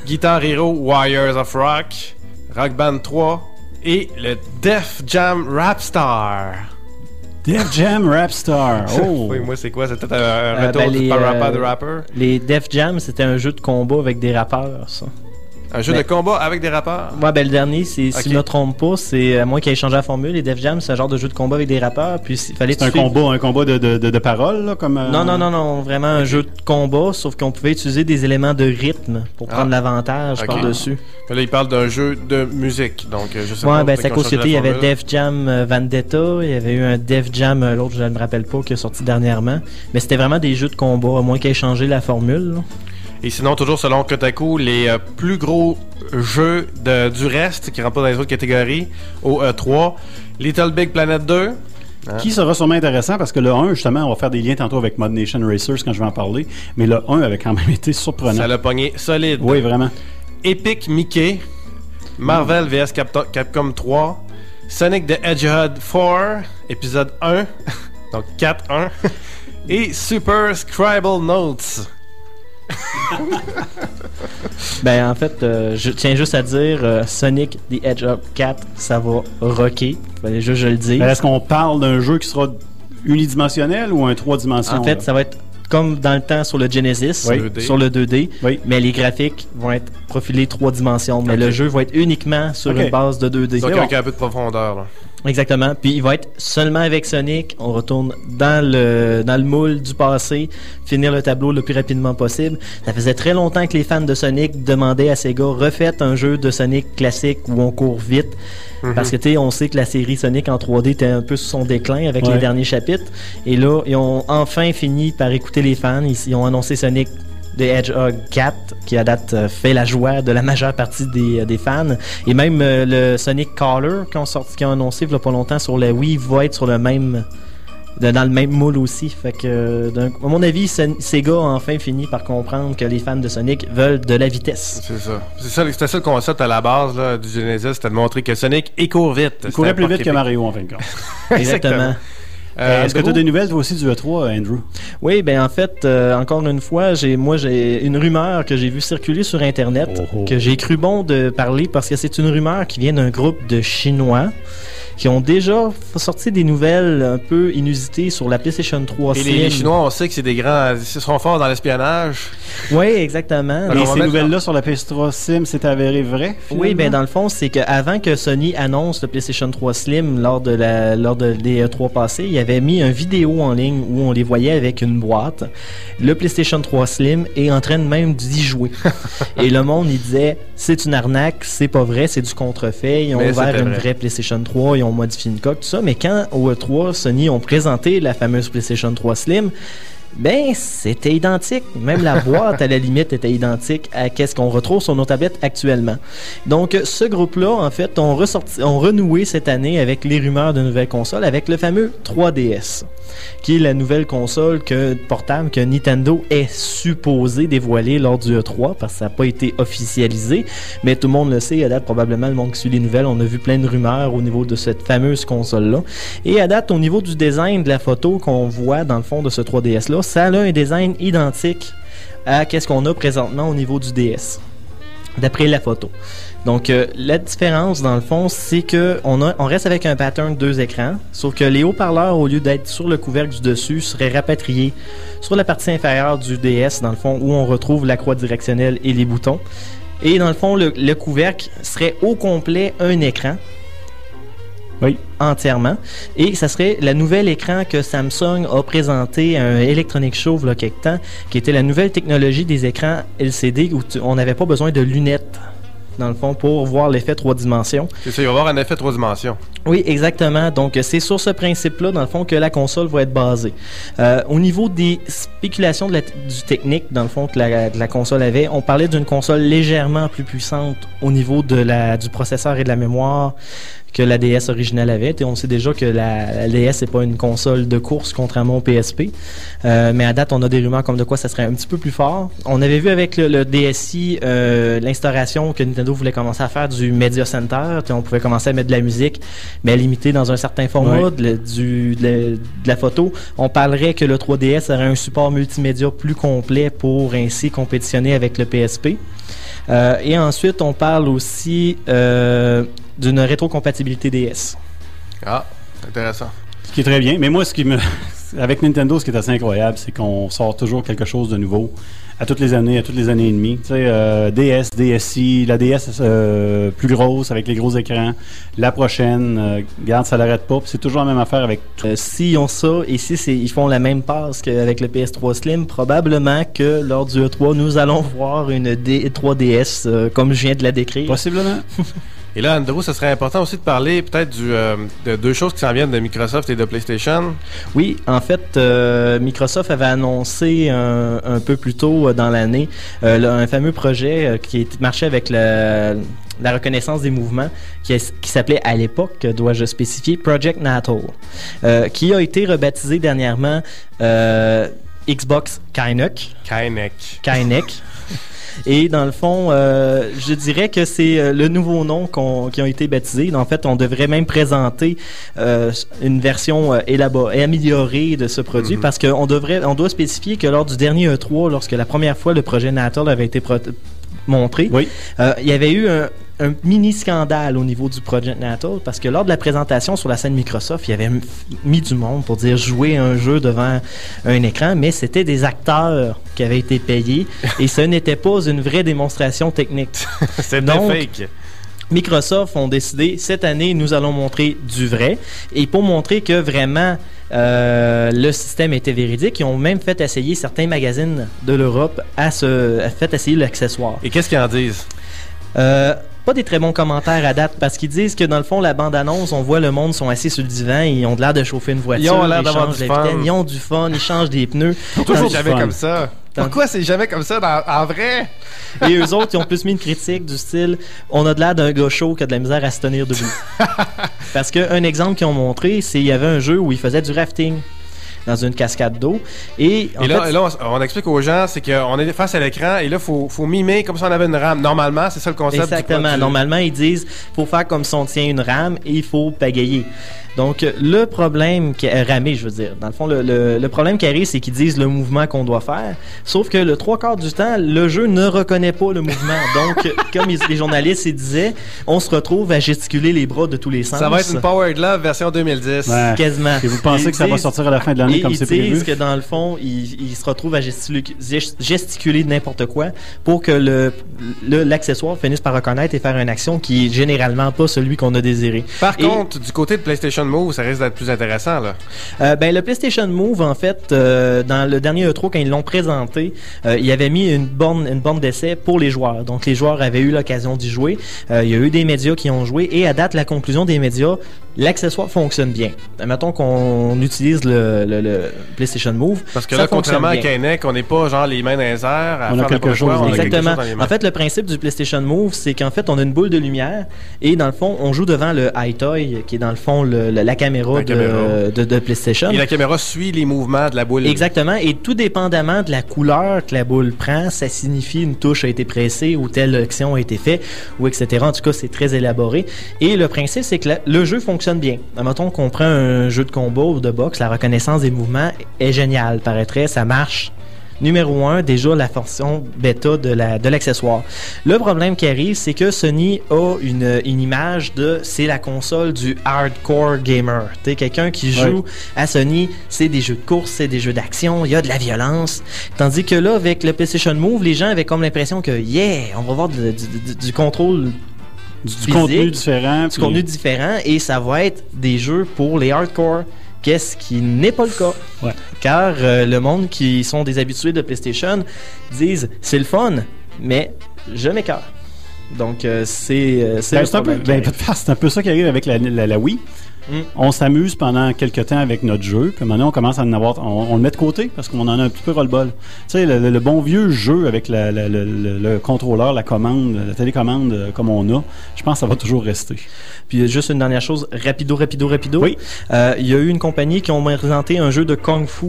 Guitar Hero Warriors of Rock, Rock Band 3 et le Def Jam Rap Star. Def Jam Rap Star. Oh. oui, moi, c'est quoi? C'est peut-être un, Euh, retour ben, du les, parappa euh, de rapper. Les Def Jam, c'était un jeu de combat avec des rappeurs, ça. Un jeu ben- de combat avec des rappeurs? Ouais, ben le dernier, c'est, si Ok. je me trompe pas, c'est à moi qui ai changé la formule. Les Def Jam, c'est un genre de jeu de combat avec des rappeurs. Puis il fallait C'est un combat, un combat de, de, de, de paroles, là, comme. euh, Non, non, non, non, vraiment un jeu de combat, sauf qu'on pouvait utiliser des éléments de rythme pour Ah. prendre l'avantage par-dessus. Mais Là, il parle d'un jeu de musique. Donc, euh, je sais pas. Ouais, ben tu sais, il y avait. Def Jam euh, Vendetta, il y avait eu un Def Jam, euh, l'autre je ne me rappelle pas, qui est sorti dernièrement. Mais c'était vraiment des jeux de combat, à moins qu'ils aient changé la formule. là. Et sinon, toujours selon Kotaku, les euh, plus gros jeux de, du reste qui rentrent pas dans les autres catégories au E3, Little Big Planet 2. hein, Qui sera sûrement intéressant parce que le 1, justement, on va faire des liens tantôt avec Mod Nation Racers quand je vais en parler. Mais le 1 avait quand même été surprenant. Ça l'a pogné solide. Oui, vraiment. Epic Mickey, Marvel vs Capcom 3, Sonic the Hedgehog 4, épisode 1, donc 4-1, et Super Scribble Notes. Ben en fait, euh, je tiens juste à dire, euh, Sonic the Hedgehog 4, ça va rocker. Juste que je le. Mais Est-ce qu'on parle d'un jeu qui sera unidimensionnel ou un trois dimensions? En fait, là? ça va être comme dans le temps sur le Genesis, Oui. 2D. sur le 2D, Oui. mais les graphiques vont être profilés trois dimensions. Mais le jeu va être uniquement sur une base de 2D. Donc, bon. avec un peu de profondeur. Là. Exactement. Puis il va être seulement avec Sonic. On retourne dans le dans le moule du passé, finir le tableau le plus rapidement possible. Ça faisait très longtemps que les fans de Sonic demandaient à Sega refaites un jeu de Sonic classique où on court vite. Mhm. Parce que tu sais, on sait que la série Sonic en 3D était un peu sur son déclin avec Ouais. les derniers chapitres. Et là, ils ont enfin fini par écouter les fans. Ils, ils ont annoncé Sonic The Hedgehog 4, qui à date euh, fait la joie de la majeure partie des, euh, des fans. Et même euh, le Sonic Caller, qui ont, sorti, qui ont annoncé il y a pas longtemps sur la Wii, va être sur le même de- dans le même moule aussi. Fait que, euh, à mon avis, Sega a enfin fini par comprendre que les fans de Sonic veulent de la vitesse. C'est ça. C'est ça, c'était ça le concept à la base là, du Genesis, c'était de montrer que Sonic il court vite. Il courait plus vite que. Mario, en fin de compte. Exactement. Euh, Est-ce que tu as des nouvelles, toi aussi, du E3, Andrew? Oui, ben en fait, euh, encore une fois, j'ai moi j'ai une rumeur que j'ai vue circuler sur Internet, Oh, oh. que j'ai cru bon de parler parce que c'est une rumeur qui vient d'un groupe de Chinois qui ont déjà sorti des nouvelles un peu inusitées sur la PlayStation 3 Et les, Slim. les Chinois, on sait que c'est des grands. Ils sont forts dans l'espionnage. Oui, exactement. Alors, Et ces nouvelles-là sur la PS3 Sim, c'est avéré vrai? Oui, ben dans le fond, c'est qu'avant que Sony annonce le PlayStation 3 Slim lors de la lors de, des E3 passés, il avait mis une vidéo en ligne où on les voyait avec une boîte. Le PlayStation 3 Slim est en train de même d'y jouer. Et le monde, il disait, c'est une arnaque, c'est pas vrai, c'est du contrefait. Ils ont Mais ouvert une vrai. vraie PlayStation 3, ils ont modifié une coque, tout ça. Mais quand au E3, Sony ont présenté la fameuse PlayStation 3 Slim, ben, c'était identique. Même la boîte, à la limite, était identique à qu'est-ce qu'on retrouve sur nos tablettes actuellement. Donc, ce groupe-là, en fait, ont renoué cette année avec les rumeurs de nouvelles consoles, avec le fameux 3DS, qui est la nouvelle console que, portable que Nintendo est supposé dévoiler lors du E3, parce que ça n'a pas été officialisé. Mais tout le monde le sait, à date, probablement, le monde qui suit les nouvelles, on a vu plein de rumeurs au niveau de cette fameuse console-là. Et à date, au niveau du design de la photo qu'on voit dans le fond de ce 3DS-là, ça a un design identique à qu'est-ce qu'on a présentement au niveau du DS, d'après la photo. Donc, euh, la différence, dans le fond, c'est que on, a- on reste avec un pattern deux écrans, sauf que les haut-parleurs, au lieu d'être sur le couvercle du dessus, seraient rapatriés sur la partie inférieure du DS, dans le fond, où on retrouve la croix directionnelle et les boutons. Et dans le fond, le couvercle serait au complet un écran. Oui. Entièrement. Et ça serait le nouvel écran que Samsung a présenté à un Electronic Show il y a quelque temps, qui était la nouvelle technologie des écrans LCD où tu- on n'avait pas besoin de lunettes, dans le fond, pour voir l'effet trois dimensions. C'est ça, il va y avoir un effet trois dimensions. Oui, exactement. Donc, c'est sur ce principe-là, dans le fond, que la console va être basée. Euh, au niveau des spéculations de la du technique, dans le fond, que la, que la console avait, on parlait d'une console légèrement plus puissante au niveau de la, du processeur et de la mémoire que la DS originale avait. Et on sait déjà que la, la DS n'est pas une console de course, contrairement au PSP. Euh, mais à date, on a des rumeurs comme de quoi ça serait un petit peu plus fort. On avait vu avec le, le DSi euh, l'instauration que Nintendo voulait commencer à faire du Media Center. On pouvait commencer à mettre de la musique, mais limité dans un certain format, de, la- du, de, la, de la photo. On parlerait que le 3DS aurait un support multimédia plus complet pour ainsi compétitionner avec le PSP. Euh, et ensuite, on parle aussi euh, d'une rétrocompatibilité DS. Ah, intéressant. Ce qui est très bien. Mais moi, ce qui me. Avec Nintendo, ce qui est assez incroyable, c'est qu'on sort toujours quelque chose de nouveau à toutes les années, à toutes les années et demie. Tu sais, euh, DS, DSi, la DS euh, plus grosse avec les gros écrans. La prochaine, euh, regarde, ça l'arrête pas. Puis c'est toujours la même affaire avec tout. Euh, S'ils ont ça et si ils font la même passe qu'avec le PS3 Slim, probablement que lors du E3, nous allons voir une D 3DS euh, comme je viens de la décrire. Possiblement. Et là, Andrew, ce serait important aussi de parler peut-être du, euh, de deux choses qui s'en viennent de Microsoft et de PlayStation. Oui, en fait, euh, Microsoft avait annoncé un, un peu plus tôt euh, dans l'année euh, un fameux projet qui marchait avec la reconnaissance des mouvements, qui, est- qui s'appelait à l'époque, dois-je spécifier, Project NATO, qui a été rebaptisé dernièrement Xbox Kinect. Kinect. Kinect. Et dans le fond, euh, je dirais que c'est euh, le nouveau nom qu'on- qui ont été baptisés. En fait, on devrait même présenter euh, une version élaborée, améliorée de ce produit Mhm. parce qu'on devrait, on doit spécifier que lors du dernier E3, lorsque la première fois le projet Natal avait été pro- montré, Oui. euh, il y avait eu un, un mini scandale au niveau du Project Natal parce que lors de la présentation sur la scène Microsoft, il y avait mis du monde pour dire jouer un jeu devant un écran, mais c'était des acteurs qui avaient été payés et ce n'était pas une vraie démonstration technique. C'était Donc, fake. Microsoft ont décidé cette année nous allons montrer du vrai et pour montrer que vraiment euh, le système était véridique, ils ont même fait essayer certains magazines de l'Europe à se à fait essayer l'accessoire. Et qu'est-ce qu'ils en disent? Euh, pas des très bons commentaires à date parce qu'ils disent que dans le fond la bande annonce on voit le monde sont assis sur le divan et ils ont de l'air de chauffer une voiture Ils ont l'air d'avoir changent du fun. ils ont du fun ils changent des pneus Toujours jamais comme ça. Pourquoi c'est jamais comme ça dans- en vrai? et eux autres ils ont plus mis une critique du style on a de l'air d'un gars chaud qui a de la misère à se tenir debout parce que un exemple qu'ils ont montré c'est il y avait un jeu où ils faisaient du rafting dans une cascade d'eau et, Et là, fait, et là, on, explique aux gens, c'est qu'on est face à l'écran et là, il faut, faut mimer comme si on avait une rame. Normalement, c'est ça le concept. Exactement. Normalement, ils disent faut faire comme si on tient une rame et il faut pagayer. Donc, le problème qui est ramé, je veux dire. Dans le fond, le, le- le problème qui arrive, c'est qu'ils disent le mouvement qu'on doit faire. Sauf que le trois quarts du temps, le jeu ne reconnaît pas le mouvement. Donc, comme ils- les journalistes ils disaient, on se retrouve à gesticuler les bras de tous les sens. Ça va être une Power Glove version 2010. Ouais. Quasiment. Et vous pensez Ils que ça va disent- sortir à la fin de l'année comme ils c'est disent prévu? que dans le fond, ils, ils se retrouvent à gesticuler, gest- gesticuler n'importe quoi pour que le le- l'accessoire finisse par reconnaître et faire une action qui est généralement pas celui qu'on a désiré. Par Et- contre, du côté de PlayStation Move, ça risque d'être plus intéressant. Là. Euh, ben, le PlayStation Move, en fait, euh, dans le dernier E3, quand ils l'ont présenté, euh, il avait mis une borne, une borne d'essai pour les joueurs. Donc, les joueurs avaient eu l'occasion d'y jouer. Euh, il y a eu des médias qui ont joué. Et à date, la conclusion des médias, l'accessoire fonctionne bien. Mettons qu'on utilise le, le- le PlayStation Move. Parce que ça là, contrairement à bien. Kinect, on n'est pas genre les mains dans les airs à On a faire quelque n'importe chose, quoi, on a quelque Exactement. chose dans mains. En fait, le principe du PlayStation Move, c'est qu'en fait, on a une boule de lumière et dans le fond, on joue devant le iToy, qui est dans le fond le- le- la caméra, La de, caméra. de- de PlayStation. Et la caméra suit les mouvements de la boule. Exactement. Et tout dépendamment de la couleur que la boule prend, ça signifie une touche a été pressée ou telle action a été faite, ou etc. En tout cas, c'est très élaboré. Et le principe, c'est que la- le jeu fonctionne bien. Mettons qu'on prend un jeu de combat ou de boxe, la reconnaissance des mouvements est géniale, paraîtrait. Ça marche. Numéro un, déjà la fonction bêta de la de l'accessoire. Le problème qui arrive, c'est que Sony a une, une image de c'est la console du hardcore gamer. Tu quelqu'un qui joue à Sony, c'est des jeux de course, c'est des jeux d'action, il y a de la violence. Tandis que là, avec le PlayStation Move, les gens avaient comme l'impression que yeah, on va voir du, du- du- du contrôle Du physique, contenu différent. du puis- contenu différent et ça va être des jeux pour les hardcore. Qu'est-ce qui n'est pas le cas. Ouais. Car euh, le monde qui sont des habitués de PlayStation disent c'est le fun, mais je m'écœure. Donc euh, c'est euh, c'est Ben, c'est un, peu, ben, un peu ça qui arrive avec la, la- la Wii. Mm. On s'amuse pendant quelques temps avec notre jeu, puis maintenant on commence à en avoir, on, on le met de côté parce qu'on en a un petit peu ras-le-bol. Tu sais, le, le- le bon vieux jeu avec la- le, le- le contrôleur, la commande, la télécommande comme on a, je pense que ça va toujours rester. Puis euh, juste une dernière chose, rapido, rapido, rapido. Oui. Euh, Il y a eu une compagnie qui ont présenté un jeu de Kung Fu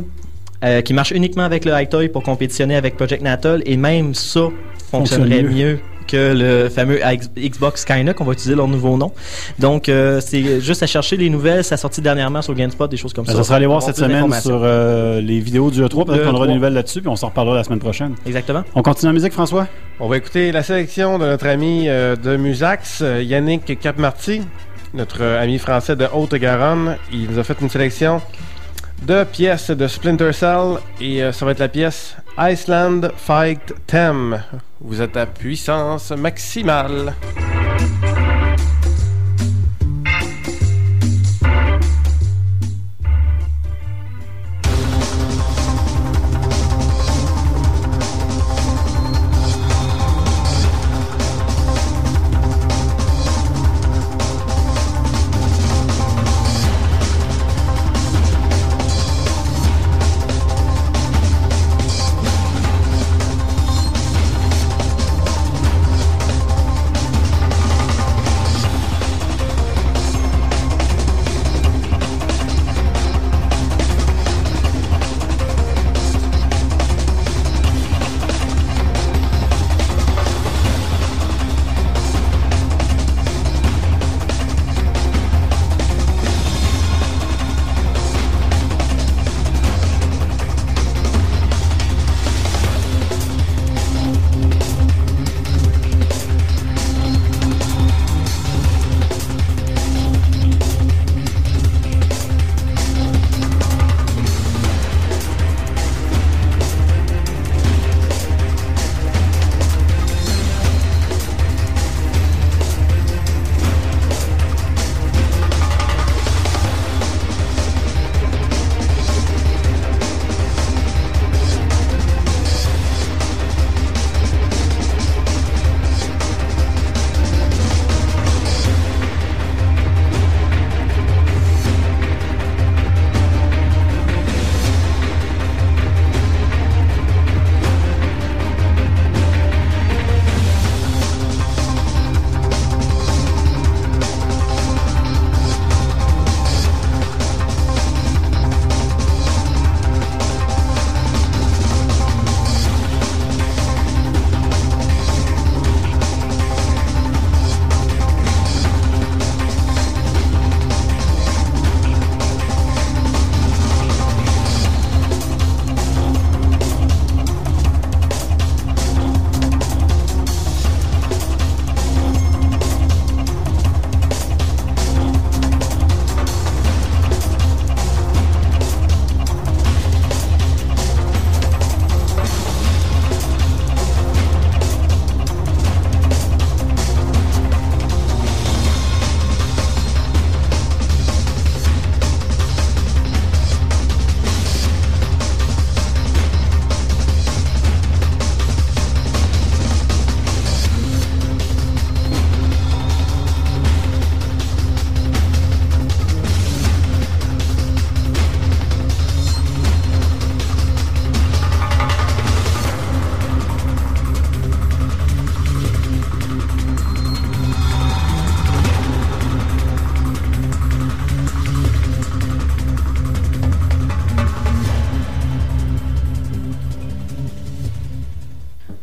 euh, qui marche uniquement avec le High-Toy pour compétitionner avec Project Natal et même ça fonctionnerait Fonctionne mieux. Que le fameux Xbox Skynet, on va utiliser leur nouveau nom. Donc, euh, c'est juste à chercher les nouvelles. Ça a sorti dernièrement sur GameSpot, des choses comme Ben, ça. ça sera aller voir cette semaine sur euh, les vidéos du E3. Peut-être qu'on aura des E3. nouvelles là-dessus, puis on s'en reparlera la semaine prochaine. Exactement. On continue la musique, François? On va écouter la sélection de notre ami euh, de Musax, Yannick Capmarty, notre ami français de Haute-Garonne. Il nous a fait une sélection de pièces de Splinter Cell et euh, ça va être la pièce Iceland Fight Theme. Vous êtes à puissance maximale.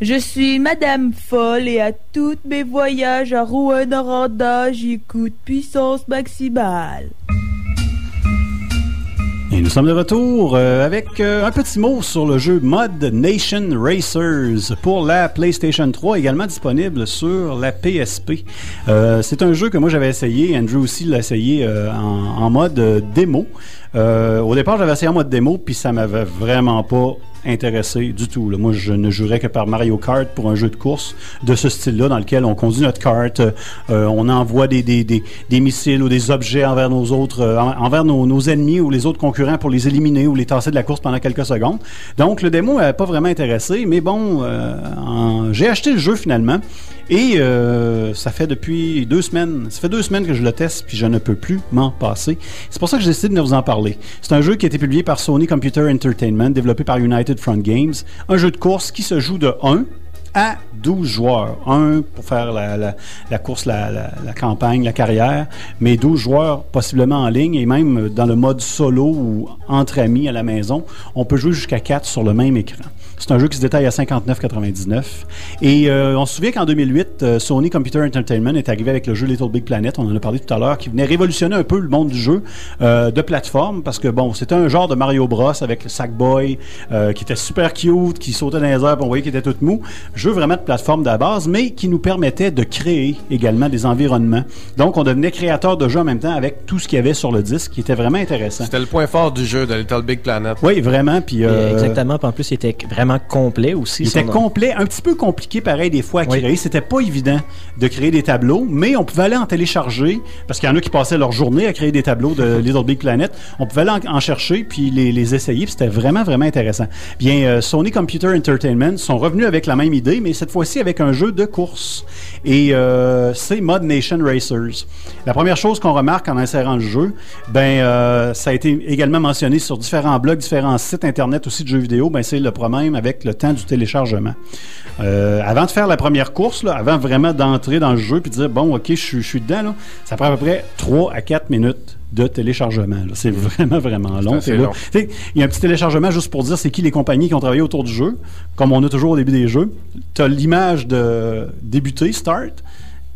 Je suis Madame Folle et à tous mes voyages à Rouen-Noranda, j'écoute puissance maximale. Et nous sommes de retour euh, avec euh, un petit mot sur le jeu Mod Nation Racers pour la PlayStation 3, également disponible sur la PSP. Euh, c'est un jeu que moi j'avais essayé, Andrew aussi l'a essayé en, mode démo. Euh, au départ, j'avais essayé en mode démo, puis ça m'avait vraiment pas intéressé du tout. Moi, je ne jouerais que par Mario Kart pour un jeu de course de ce style-là, dans lequel on conduit notre kart, euh, on envoie des, missiles ou des objets envers nos autres, euh, en- envers nos, ennemis ou les autres concurrents pour les éliminer ou les tasser de la course pendant quelques secondes. Donc, le démo m'avait pas vraiment intéressé, mais bon, j'ai acheté le jeu finalement. Et euh, ça fait depuis deux semaines, ça fait deux semaines que je le teste, puis je ne peux plus m'en passer. C'est pour ça que j'ai décidé de vous en parler. C'est un jeu qui a été publié par Sony Computer Entertainment, développé par United Front Games. Un jeu de course qui se joue de 1 à 12 joueurs. Un pour faire la, la- course, la, la- la campagne, la carrière, mais 12 joueurs possiblement en ligne et même dans le mode solo ou entre amis à la maison, on peut jouer jusqu'à 4 sur le même écran. C'est un jeu qui se détaille à 59,99. Et euh, on se souvient qu'en 2008, euh, Sony Computer Entertainment est arrivé avec le jeu Little Big Planet, on en a parlé tout à l'heure, qui venait révolutionner un peu le monde du jeu euh, de plateforme, parce que bon, c'était un genre de Mario Bros avec le Sackboy, euh, qui était super cute, qui sautait dans les airs, puis on voyait qu'il était tout mou. Jeu vraiment de plateforme de la base, mais qui nous permettait de créer également des environnements. Donc, on devenait créateur de jeux en même temps avec tout ce qu'il y avait sur le disque, qui était vraiment intéressant. C'était le point fort du jeu de Little Big Planet. Oui, vraiment. Puis, euh, Exactement. Puis en plus, il était vraiment complet aussi. Il était complet, un petit peu compliqué pareil des fois à Oui. créer. C'était pas évident de créer des tableaux, mais on pouvait aller en télécharger parce qu'il y en a qui passaient leur journée à créer des tableaux de Little Big Planet. On pouvait aller en, en chercher puis les, les essayer. puis C'était vraiment vraiment intéressant. Bien, euh, Sony Computer Entertainment sont revenus avec la même idée, mais cette fois-ci avec un jeu de course. Et euh, c'est Mod Nation Racers. La première chose qu'on remarque en insérant le jeu, ben euh, ça a été également mentionné sur différents blogs, différents sites internet aussi de jeux vidéo, ben c'est le problème avec le temps du téléchargement. Euh, avant de faire la première course, là, avant vraiment d'entrer dans le jeu puis de dire bon ok je suis- je suis dedans, là, ça prend à peu près 3 à 4 minutes de téléchargement. C'est vraiment, vraiment long. Il y a un petit téléchargement juste pour dire c'est qui les compagnies qui ont travaillé autour du jeu, comme on a toujours au début des jeux. Tu as l'image de débuter, start,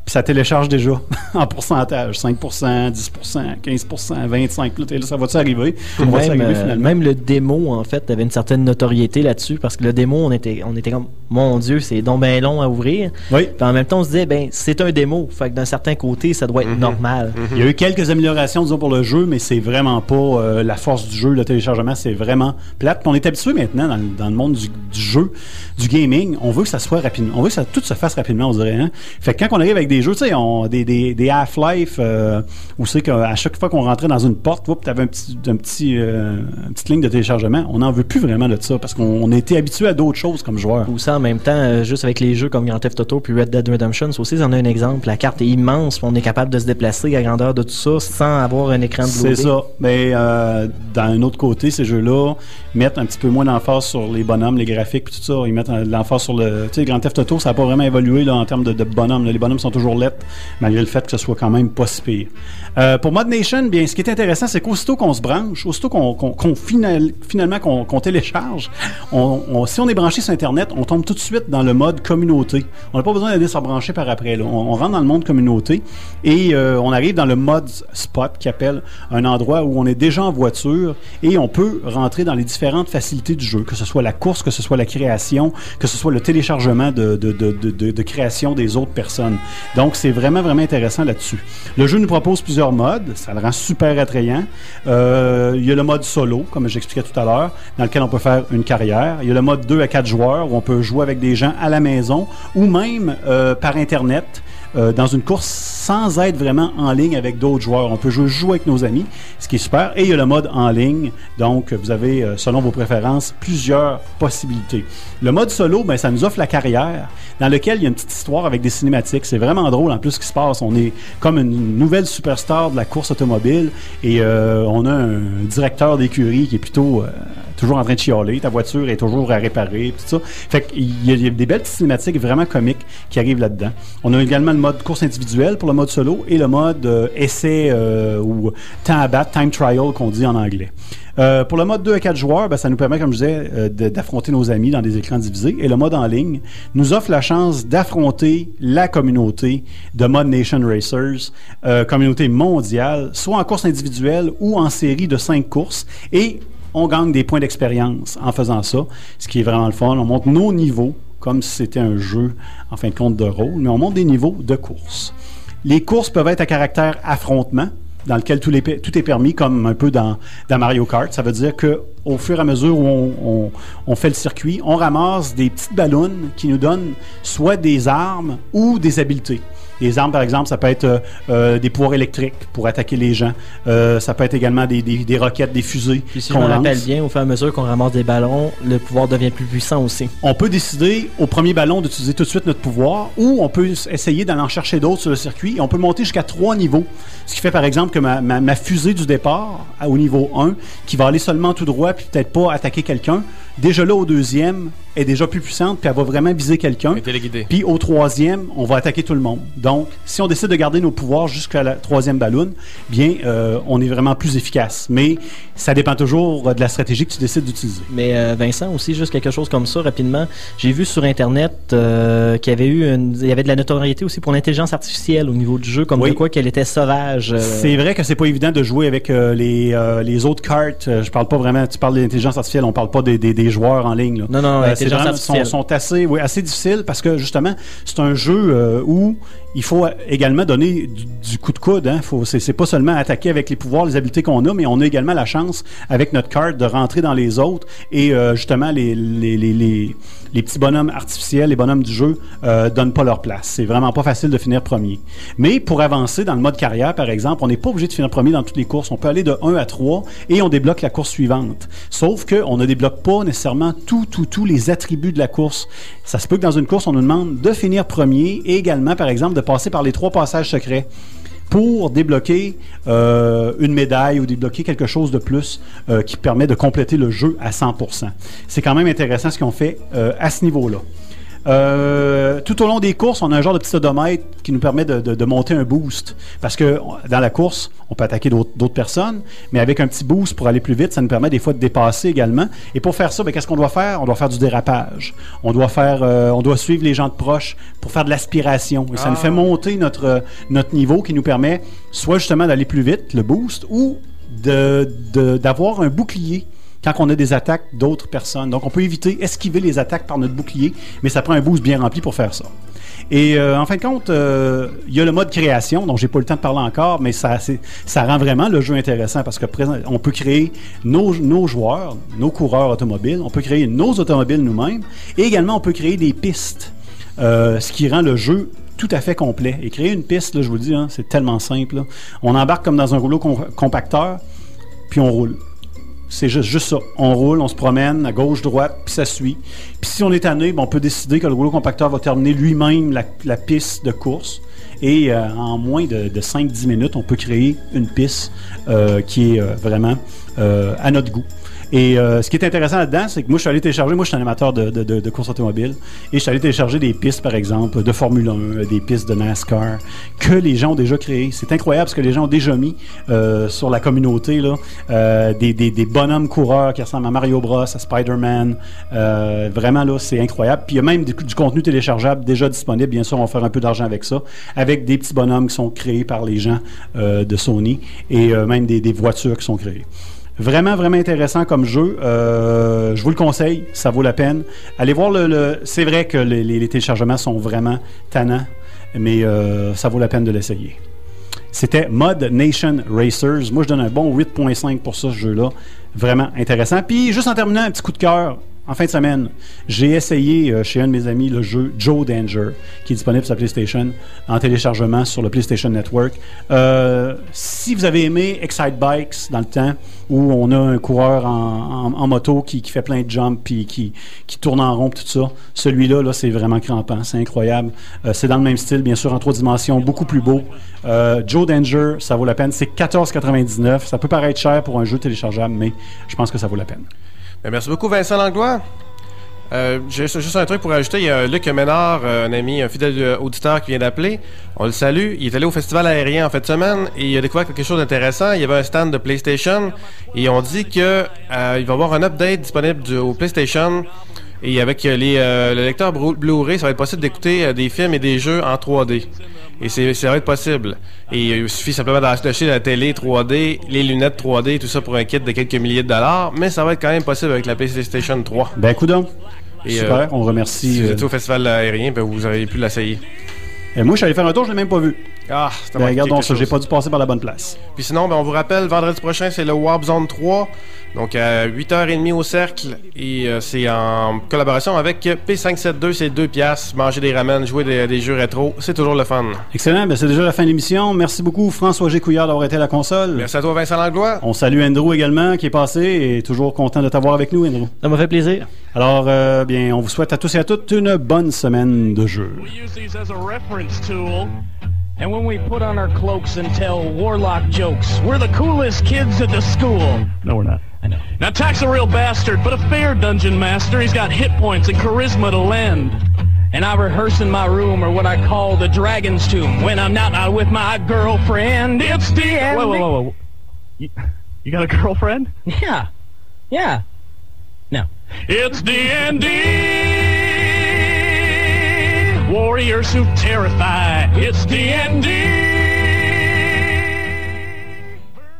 puis ça télécharge déjà en pourcentage 5%, 10%, 15%, 25%. Là, là, ça va-tu arriver? On Même, arriver euh, finalement? même le démo, en fait, avait une certaine notoriété là-dessus parce que le démo, on était, on était comme, mon Dieu, c'est donc bien long à ouvrir. Oui. Puis en même temps, on se disait, ben, c'est un démo. Fait que d'un certain côté, ça doit être normal. Il y a eu quelques améliorations, disons, pour le jeu, mais c'est vraiment pas euh, la force du jeu. Le téléchargement, c'est vraiment plate. Puis on est habitué maintenant dans, le- dans le monde du, du jeu, du gaming. On veut que ça soit rapidement. On veut que ça, tout se fasse rapidement, on dirait. Hein? Fait que quand on arrive avec des jeux, tu sais, des, des, des Half-Life, euh, où c'est qu'à chaque fois qu'on rentrait dans une porte, tu avais un petit, un petit, euh, une petite ligne de téléchargement. On n'en veut plus vraiment de ça parce qu'on été habitué à d'autres choses comme joueur. Ou ça en même temps, euh, juste avec les jeux comme Grand Theft Auto puis Red Dead Redemption, ça aussi, c'en a un exemple. La carte est immense, on est capable de se déplacer à grandeur de tout ça sans avoir un écran de C'est ça. Mais d'un autre côté, ces jeux-là mettent un petit peu moins d'emphase sur les bonhommes, les graphiques, puis tout ça. Ils mettent de l'emphase sur le. Tu sais, Grand Theft Auto, ça n'a pas vraiment évolué là, en termes de, de bonhommes. là. Les bonhommes sont toujours malgré le fait que ce soit quand même pas si pire. Euh, pour Mod Nation, bien, ce qui est intéressant, c'est qu'aussitôt qu'on se branche, aussitôt qu'on qu'on- qu'on final- finalement qu'on télécharge, on, si on est branché sur Internet, on tombe tout de suite dans le mode communauté. On n'a pas besoin d'aller se brancher par après. On, rentre dans le monde communauté et euh, on arrive dans le mode spot qui appelle un endroit où on est déjà en voiture et on peut rentrer dans les différentes facilités du jeu, que ce soit la course, que ce soit la création, que ce soit le téléchargement de création des autres personnes. Donc c'est vraiment, vraiment intéressant là-dessus. Le jeu nous propose plusieurs modes, ça le rend super attrayant. Euh, il y a le mode solo, comme j'expliquais tout à l'heure, dans lequel on peut faire une carrière. Il y a le mode 2 à 4 joueurs, où on peut jouer avec des gens à la maison ou même euh, par Internet. Euh, dans une course sans être vraiment en ligne avec d'autres joueurs. On peut jouer, jouer avec nos amis, ce qui est super. Et il y a le mode en ligne. Donc, vous avez, euh, selon vos préférences, plusieurs possibilités. Le mode solo, ben, ça nous offre la carrière, dans lequel il y a une petite histoire avec des cinématiques. C'est vraiment drôle en plus ce qui se passe. On est comme une nouvelle superstar de la course automobile et euh, on a un directeur d'écurie qui est plutôt, euh, toujours en train de chialer, ta voiture est toujours à réparer, tout ça. Fait qu'il y, a- des belles cinématiques vraiment comiques qui arrivent là-dedans. On a également le mode course individuelle pour le mode solo et le mode euh, essai euh, ou temps à battre, time trial qu'on dit en anglais. Euh, pour le mode 2 à 4 joueurs, ben, ça nous permet, comme je disais, d'affronter nos amis dans des écrans divisés. Et le mode en ligne nous offre la chance d'affronter la communauté de Mod Nation Racers, communauté mondiale, soit en course individuelle ou en série de 5 courses. Et on gagne des points d'expérience en faisant ça, ce qui est vraiment le fun. On monte nos niveaux comme si c'était un jeu, en fin de compte, de rôle, mais on monte des niveaux de course. Les courses peuvent être à caractère affrontement, dans lequel tout, est permis, comme un peu dans, Mario Kart. Ça veut dire que au fur et à mesure où on, on- on fait le circuit, on ramasse des petites ballons qui nous donnent soit des armes ou des habiletés. Les armes, par exemple, ça peut être euh, euh, des pouvoirs électriques pour attaquer les gens. Euh, ça peut être également des, des- des roquettes, des fusées Puis si me rappelle bien, au fur et à mesure qu'on ramasse des ballons, le pouvoir devient plus puissant aussi. On peut décider au premier ballon d'utiliser tout de suite notre pouvoir ou on peut essayer d'aller en chercher d'autres sur le circuit et on peut monter jusqu'à trois niveaux. Ce qui fait par exemple que ma, ma- ma fusée du départ à- au niveau 1, qui va aller seulement tout droit puis peut-être pas attaquer quelqu'un, déjà là au deuxième est déjà plus puissante puis elle va vraiment viser quelqu'un. Puis au troisième, on va attaquer tout le monde. Donc, si on décide de garder nos pouvoirs jusqu'à la troisième ballon, bien, euh, on est vraiment plus efficace. Mais ça dépend toujours euh, de la stratégie que tu décides d'utiliser. Mais euh, Vincent, aussi, juste quelque chose comme ça, rapidement. J'ai vu sur Internet euh, qu'il y avait eu une- il y avait de la notoriété aussi pour l'intelligence artificielle au niveau du jeu, comme Oui. de quoi qu'elle était sauvage. C'est vrai que c'est pas évident de jouer avec euh, les, euh, les autres cartes. Euh, je parle pas vraiment, tu parles de l'intelligence artificielle, on parle pas des, des, des joueurs en ligne. là. Non, non, l'intelligence c'est vraiment- artificielle. Sont, sont assez, oui, assez difficiles parce que justement, c'est un jeu où il faut également donner du, du coup de coude. Hein. Faut, c'est, c'est pas seulement attaquer avec les pouvoirs, les habiletés qu'on a, mais on a également la chance, avec notre carte, de rentrer dans les autres et euh, justement, les, les, les, les, les petits bonhommes artificiels, les bonhommes du jeu, euh, donnent pas leur place. C'est vraiment pas facile de finir premier. Mais pour avancer dans le mode carrière, par exemple, on n'est pas obligé de finir premier dans toutes les courses. On peut aller de 1 à 3 et on débloque la course suivante. Sauf qu'on ne débloque pas nécessairement tout, tout, tous les attributs de la course. Ça se peut que dans une course, on nous demande de finir premier et également, par exemple, de passer par les trois passages secrets pour débloquer euh, une médaille ou débloquer quelque chose de plus euh, qui permet de compléter le jeu à 100%. C'est quand même intéressant ce qu'on fait euh, à ce niveau-là. Euh, tout au long des courses, on a un genre de petit odomètre qui nous permet de, de- de monter un boost. Parce que dans la course, on peut attaquer d'autres personnes, mais avec un petit boost pour aller plus vite, ça nous permet des fois de dépasser également. Et pour faire ça, ben, qu'est-ce qu'on doit faire? On doit faire du dérapage. On doit faire, euh, on doit suivre les gens de proche pour faire de l'aspiration. Et ça nous fait monter notre, notre niveau qui nous permet soit justement d'aller plus vite, le boost, ou de- d'avoir un bouclier quand on a des attaques d'autres personnes. Donc, on peut éviter, esquiver les attaques par notre bouclier, mais ça prend un boost bien rempli pour faire ça. Et euh, en fin de compte, euh, il y a le mode création, dont j'ai pas le temps de parler encore, mais ça, ça rend vraiment le jeu intéressant parce que présent- on peut créer nos, joueurs, nos coureurs automobiles, on peut créer nos automobiles nous-mêmes, et également on peut créer des pistes, euh, ce qui rend le jeu tout à fait complet. Et créer une piste, là, je vous le dis, hein, c'est tellement simple. On embarque comme dans un rouleau com- compacteur, puis on roule. C'est juste, juste ça. On roule, on se promène à gauche, droite, puis ça suit. Puis si on est tanné, ben, on peut décider que le rouleau compacteur va terminer lui-même la, piste de course. Et euh, en moins de, de 5-10 minutes, on peut créer une piste euh, qui est euh, vraiment à notre goût. Et euh, ce qui est intéressant là-dedans, c'est que moi, je suis allé télécharger, moi, je suis un amateur de, de, de, de course automobile, et je suis allé télécharger des pistes, par exemple, de Formule 1, des pistes de NASCAR, que les gens ont déjà créées. C'est incroyable ce que les gens ont déjà mis euh, sur la communauté, là, euh, des, des, des bonhommes coureurs qui ressemblent à Mario Bros, à Spider-Man. Euh, vraiment, là, c'est incroyable. Puis il y a même du, contenu téléchargeable déjà disponible. Bien sûr, on va faire un peu d'argent avec ça, avec des petits bonhommes qui sont créés par les gens euh, de Sony, et euh, même des, des voitures qui sont créées. Vraiment, vraiment intéressant comme jeu. Euh, je vous le conseille, ça vaut la peine. Allez voir le. c'est vrai que les téléchargements sont vraiment tannants, mais euh, ça vaut la peine de l'essayer. C'était Mod Nation Racers. Moi, je donne un bon 8.5 pour ça, ce jeu-là. Vraiment intéressant. Puis, juste en terminant, un petit coup de cœur. En fin de semaine, j'ai essayé euh, chez un de mes amis le jeu Joe Danger, qui est disponible sur la PlayStation en téléchargement sur le PlayStation Network. Euh, si vous avez aimé Excite Bikes dans le temps, où on a un coureur en, moto qui, fait plein de jumps puis qui, qui tourne en rond tout ça, celui-là, là, c'est vraiment crampant, c'est incroyable. Euh, c'est dans le même style, bien sûr, en trois dimensions, beaucoup plus beau. Joe Danger, ça vaut la peine. C'est 14,99. Ça peut paraître cher pour un jeu téléchargeable, mais je pense que ça vaut la peine. Ben, merci beaucoup, Vincent Langlois. Euh, J'ai juste un truc pour ajouter. Il y a Luc Ménard, euh, un ami, un fidèle euh, auditeur qui vient d'appeler. On le salue. Il est allé au festival aérien en fin de semaine et il a découvert quelque chose d'intéressant. Il y avait un stand de PlayStation et on dit que euh, il va y avoir un update disponible au PlayStation. Et avec les, euh, le lecteur Blu- Blu-ray, ça va être possible d'écouter des films et des jeux en 3D. Et c'est ça va être possible. Et il suffit simplement d'acheter la télé 3D, les lunettes 3D, tout ça pour un kit de quelques milliers de dollars. Mais ça va être quand même possible avec la PlayStation 3. Ben, coudonc. Et, Super, euh, on remercie. Si vous étiez au festival aérien, ben vous avez pu l'essayer. et moi, je suis allé faire un tour, je l'ai même pas vu. Ah, c'était Ben, regarde donc ça, j'ai pas dû passer par la bonne place. Puis sinon, ben, on vous rappelle, vendredi prochain, c'est le Warp Zone 3. Donc à 8h30 au cercle. Et euh, c'est en collaboration avec P572, c'est deux piastres. Manger des ramen, jouer des, des jeux rétro, c'est toujours le fun. Excellent, ben, c'est déjà la fin de l'émission. Merci beaucoup, François Gécouillard, d'avoir été à la console. Merci à toi, Vincent Langlois. On salue Andrew également, qui est passé et toujours content de t'avoir avec nous, Andrew. Ça m'a fait plaisir. Alors, euh, bien, on vous souhaite à tous et à toutes une bonne semaine de jeu. Use these as a reference tool. And when we put on our cloaks and tell warlock jokes, we're the coolest kids at the school. No, we're not. I know. Now, Tack's a real bastard, but a fair dungeon master. He's got hit points and charisma to lend. And I rehearse in my room, or what I call the dragon's tomb, when I'm not out with my girlfriend. It's the end. Whoa, whoa, whoa, whoa. You, you got a girlfriend? Yeah. Yeah. No. It's D&D. Warriors who terrify. It's D&D.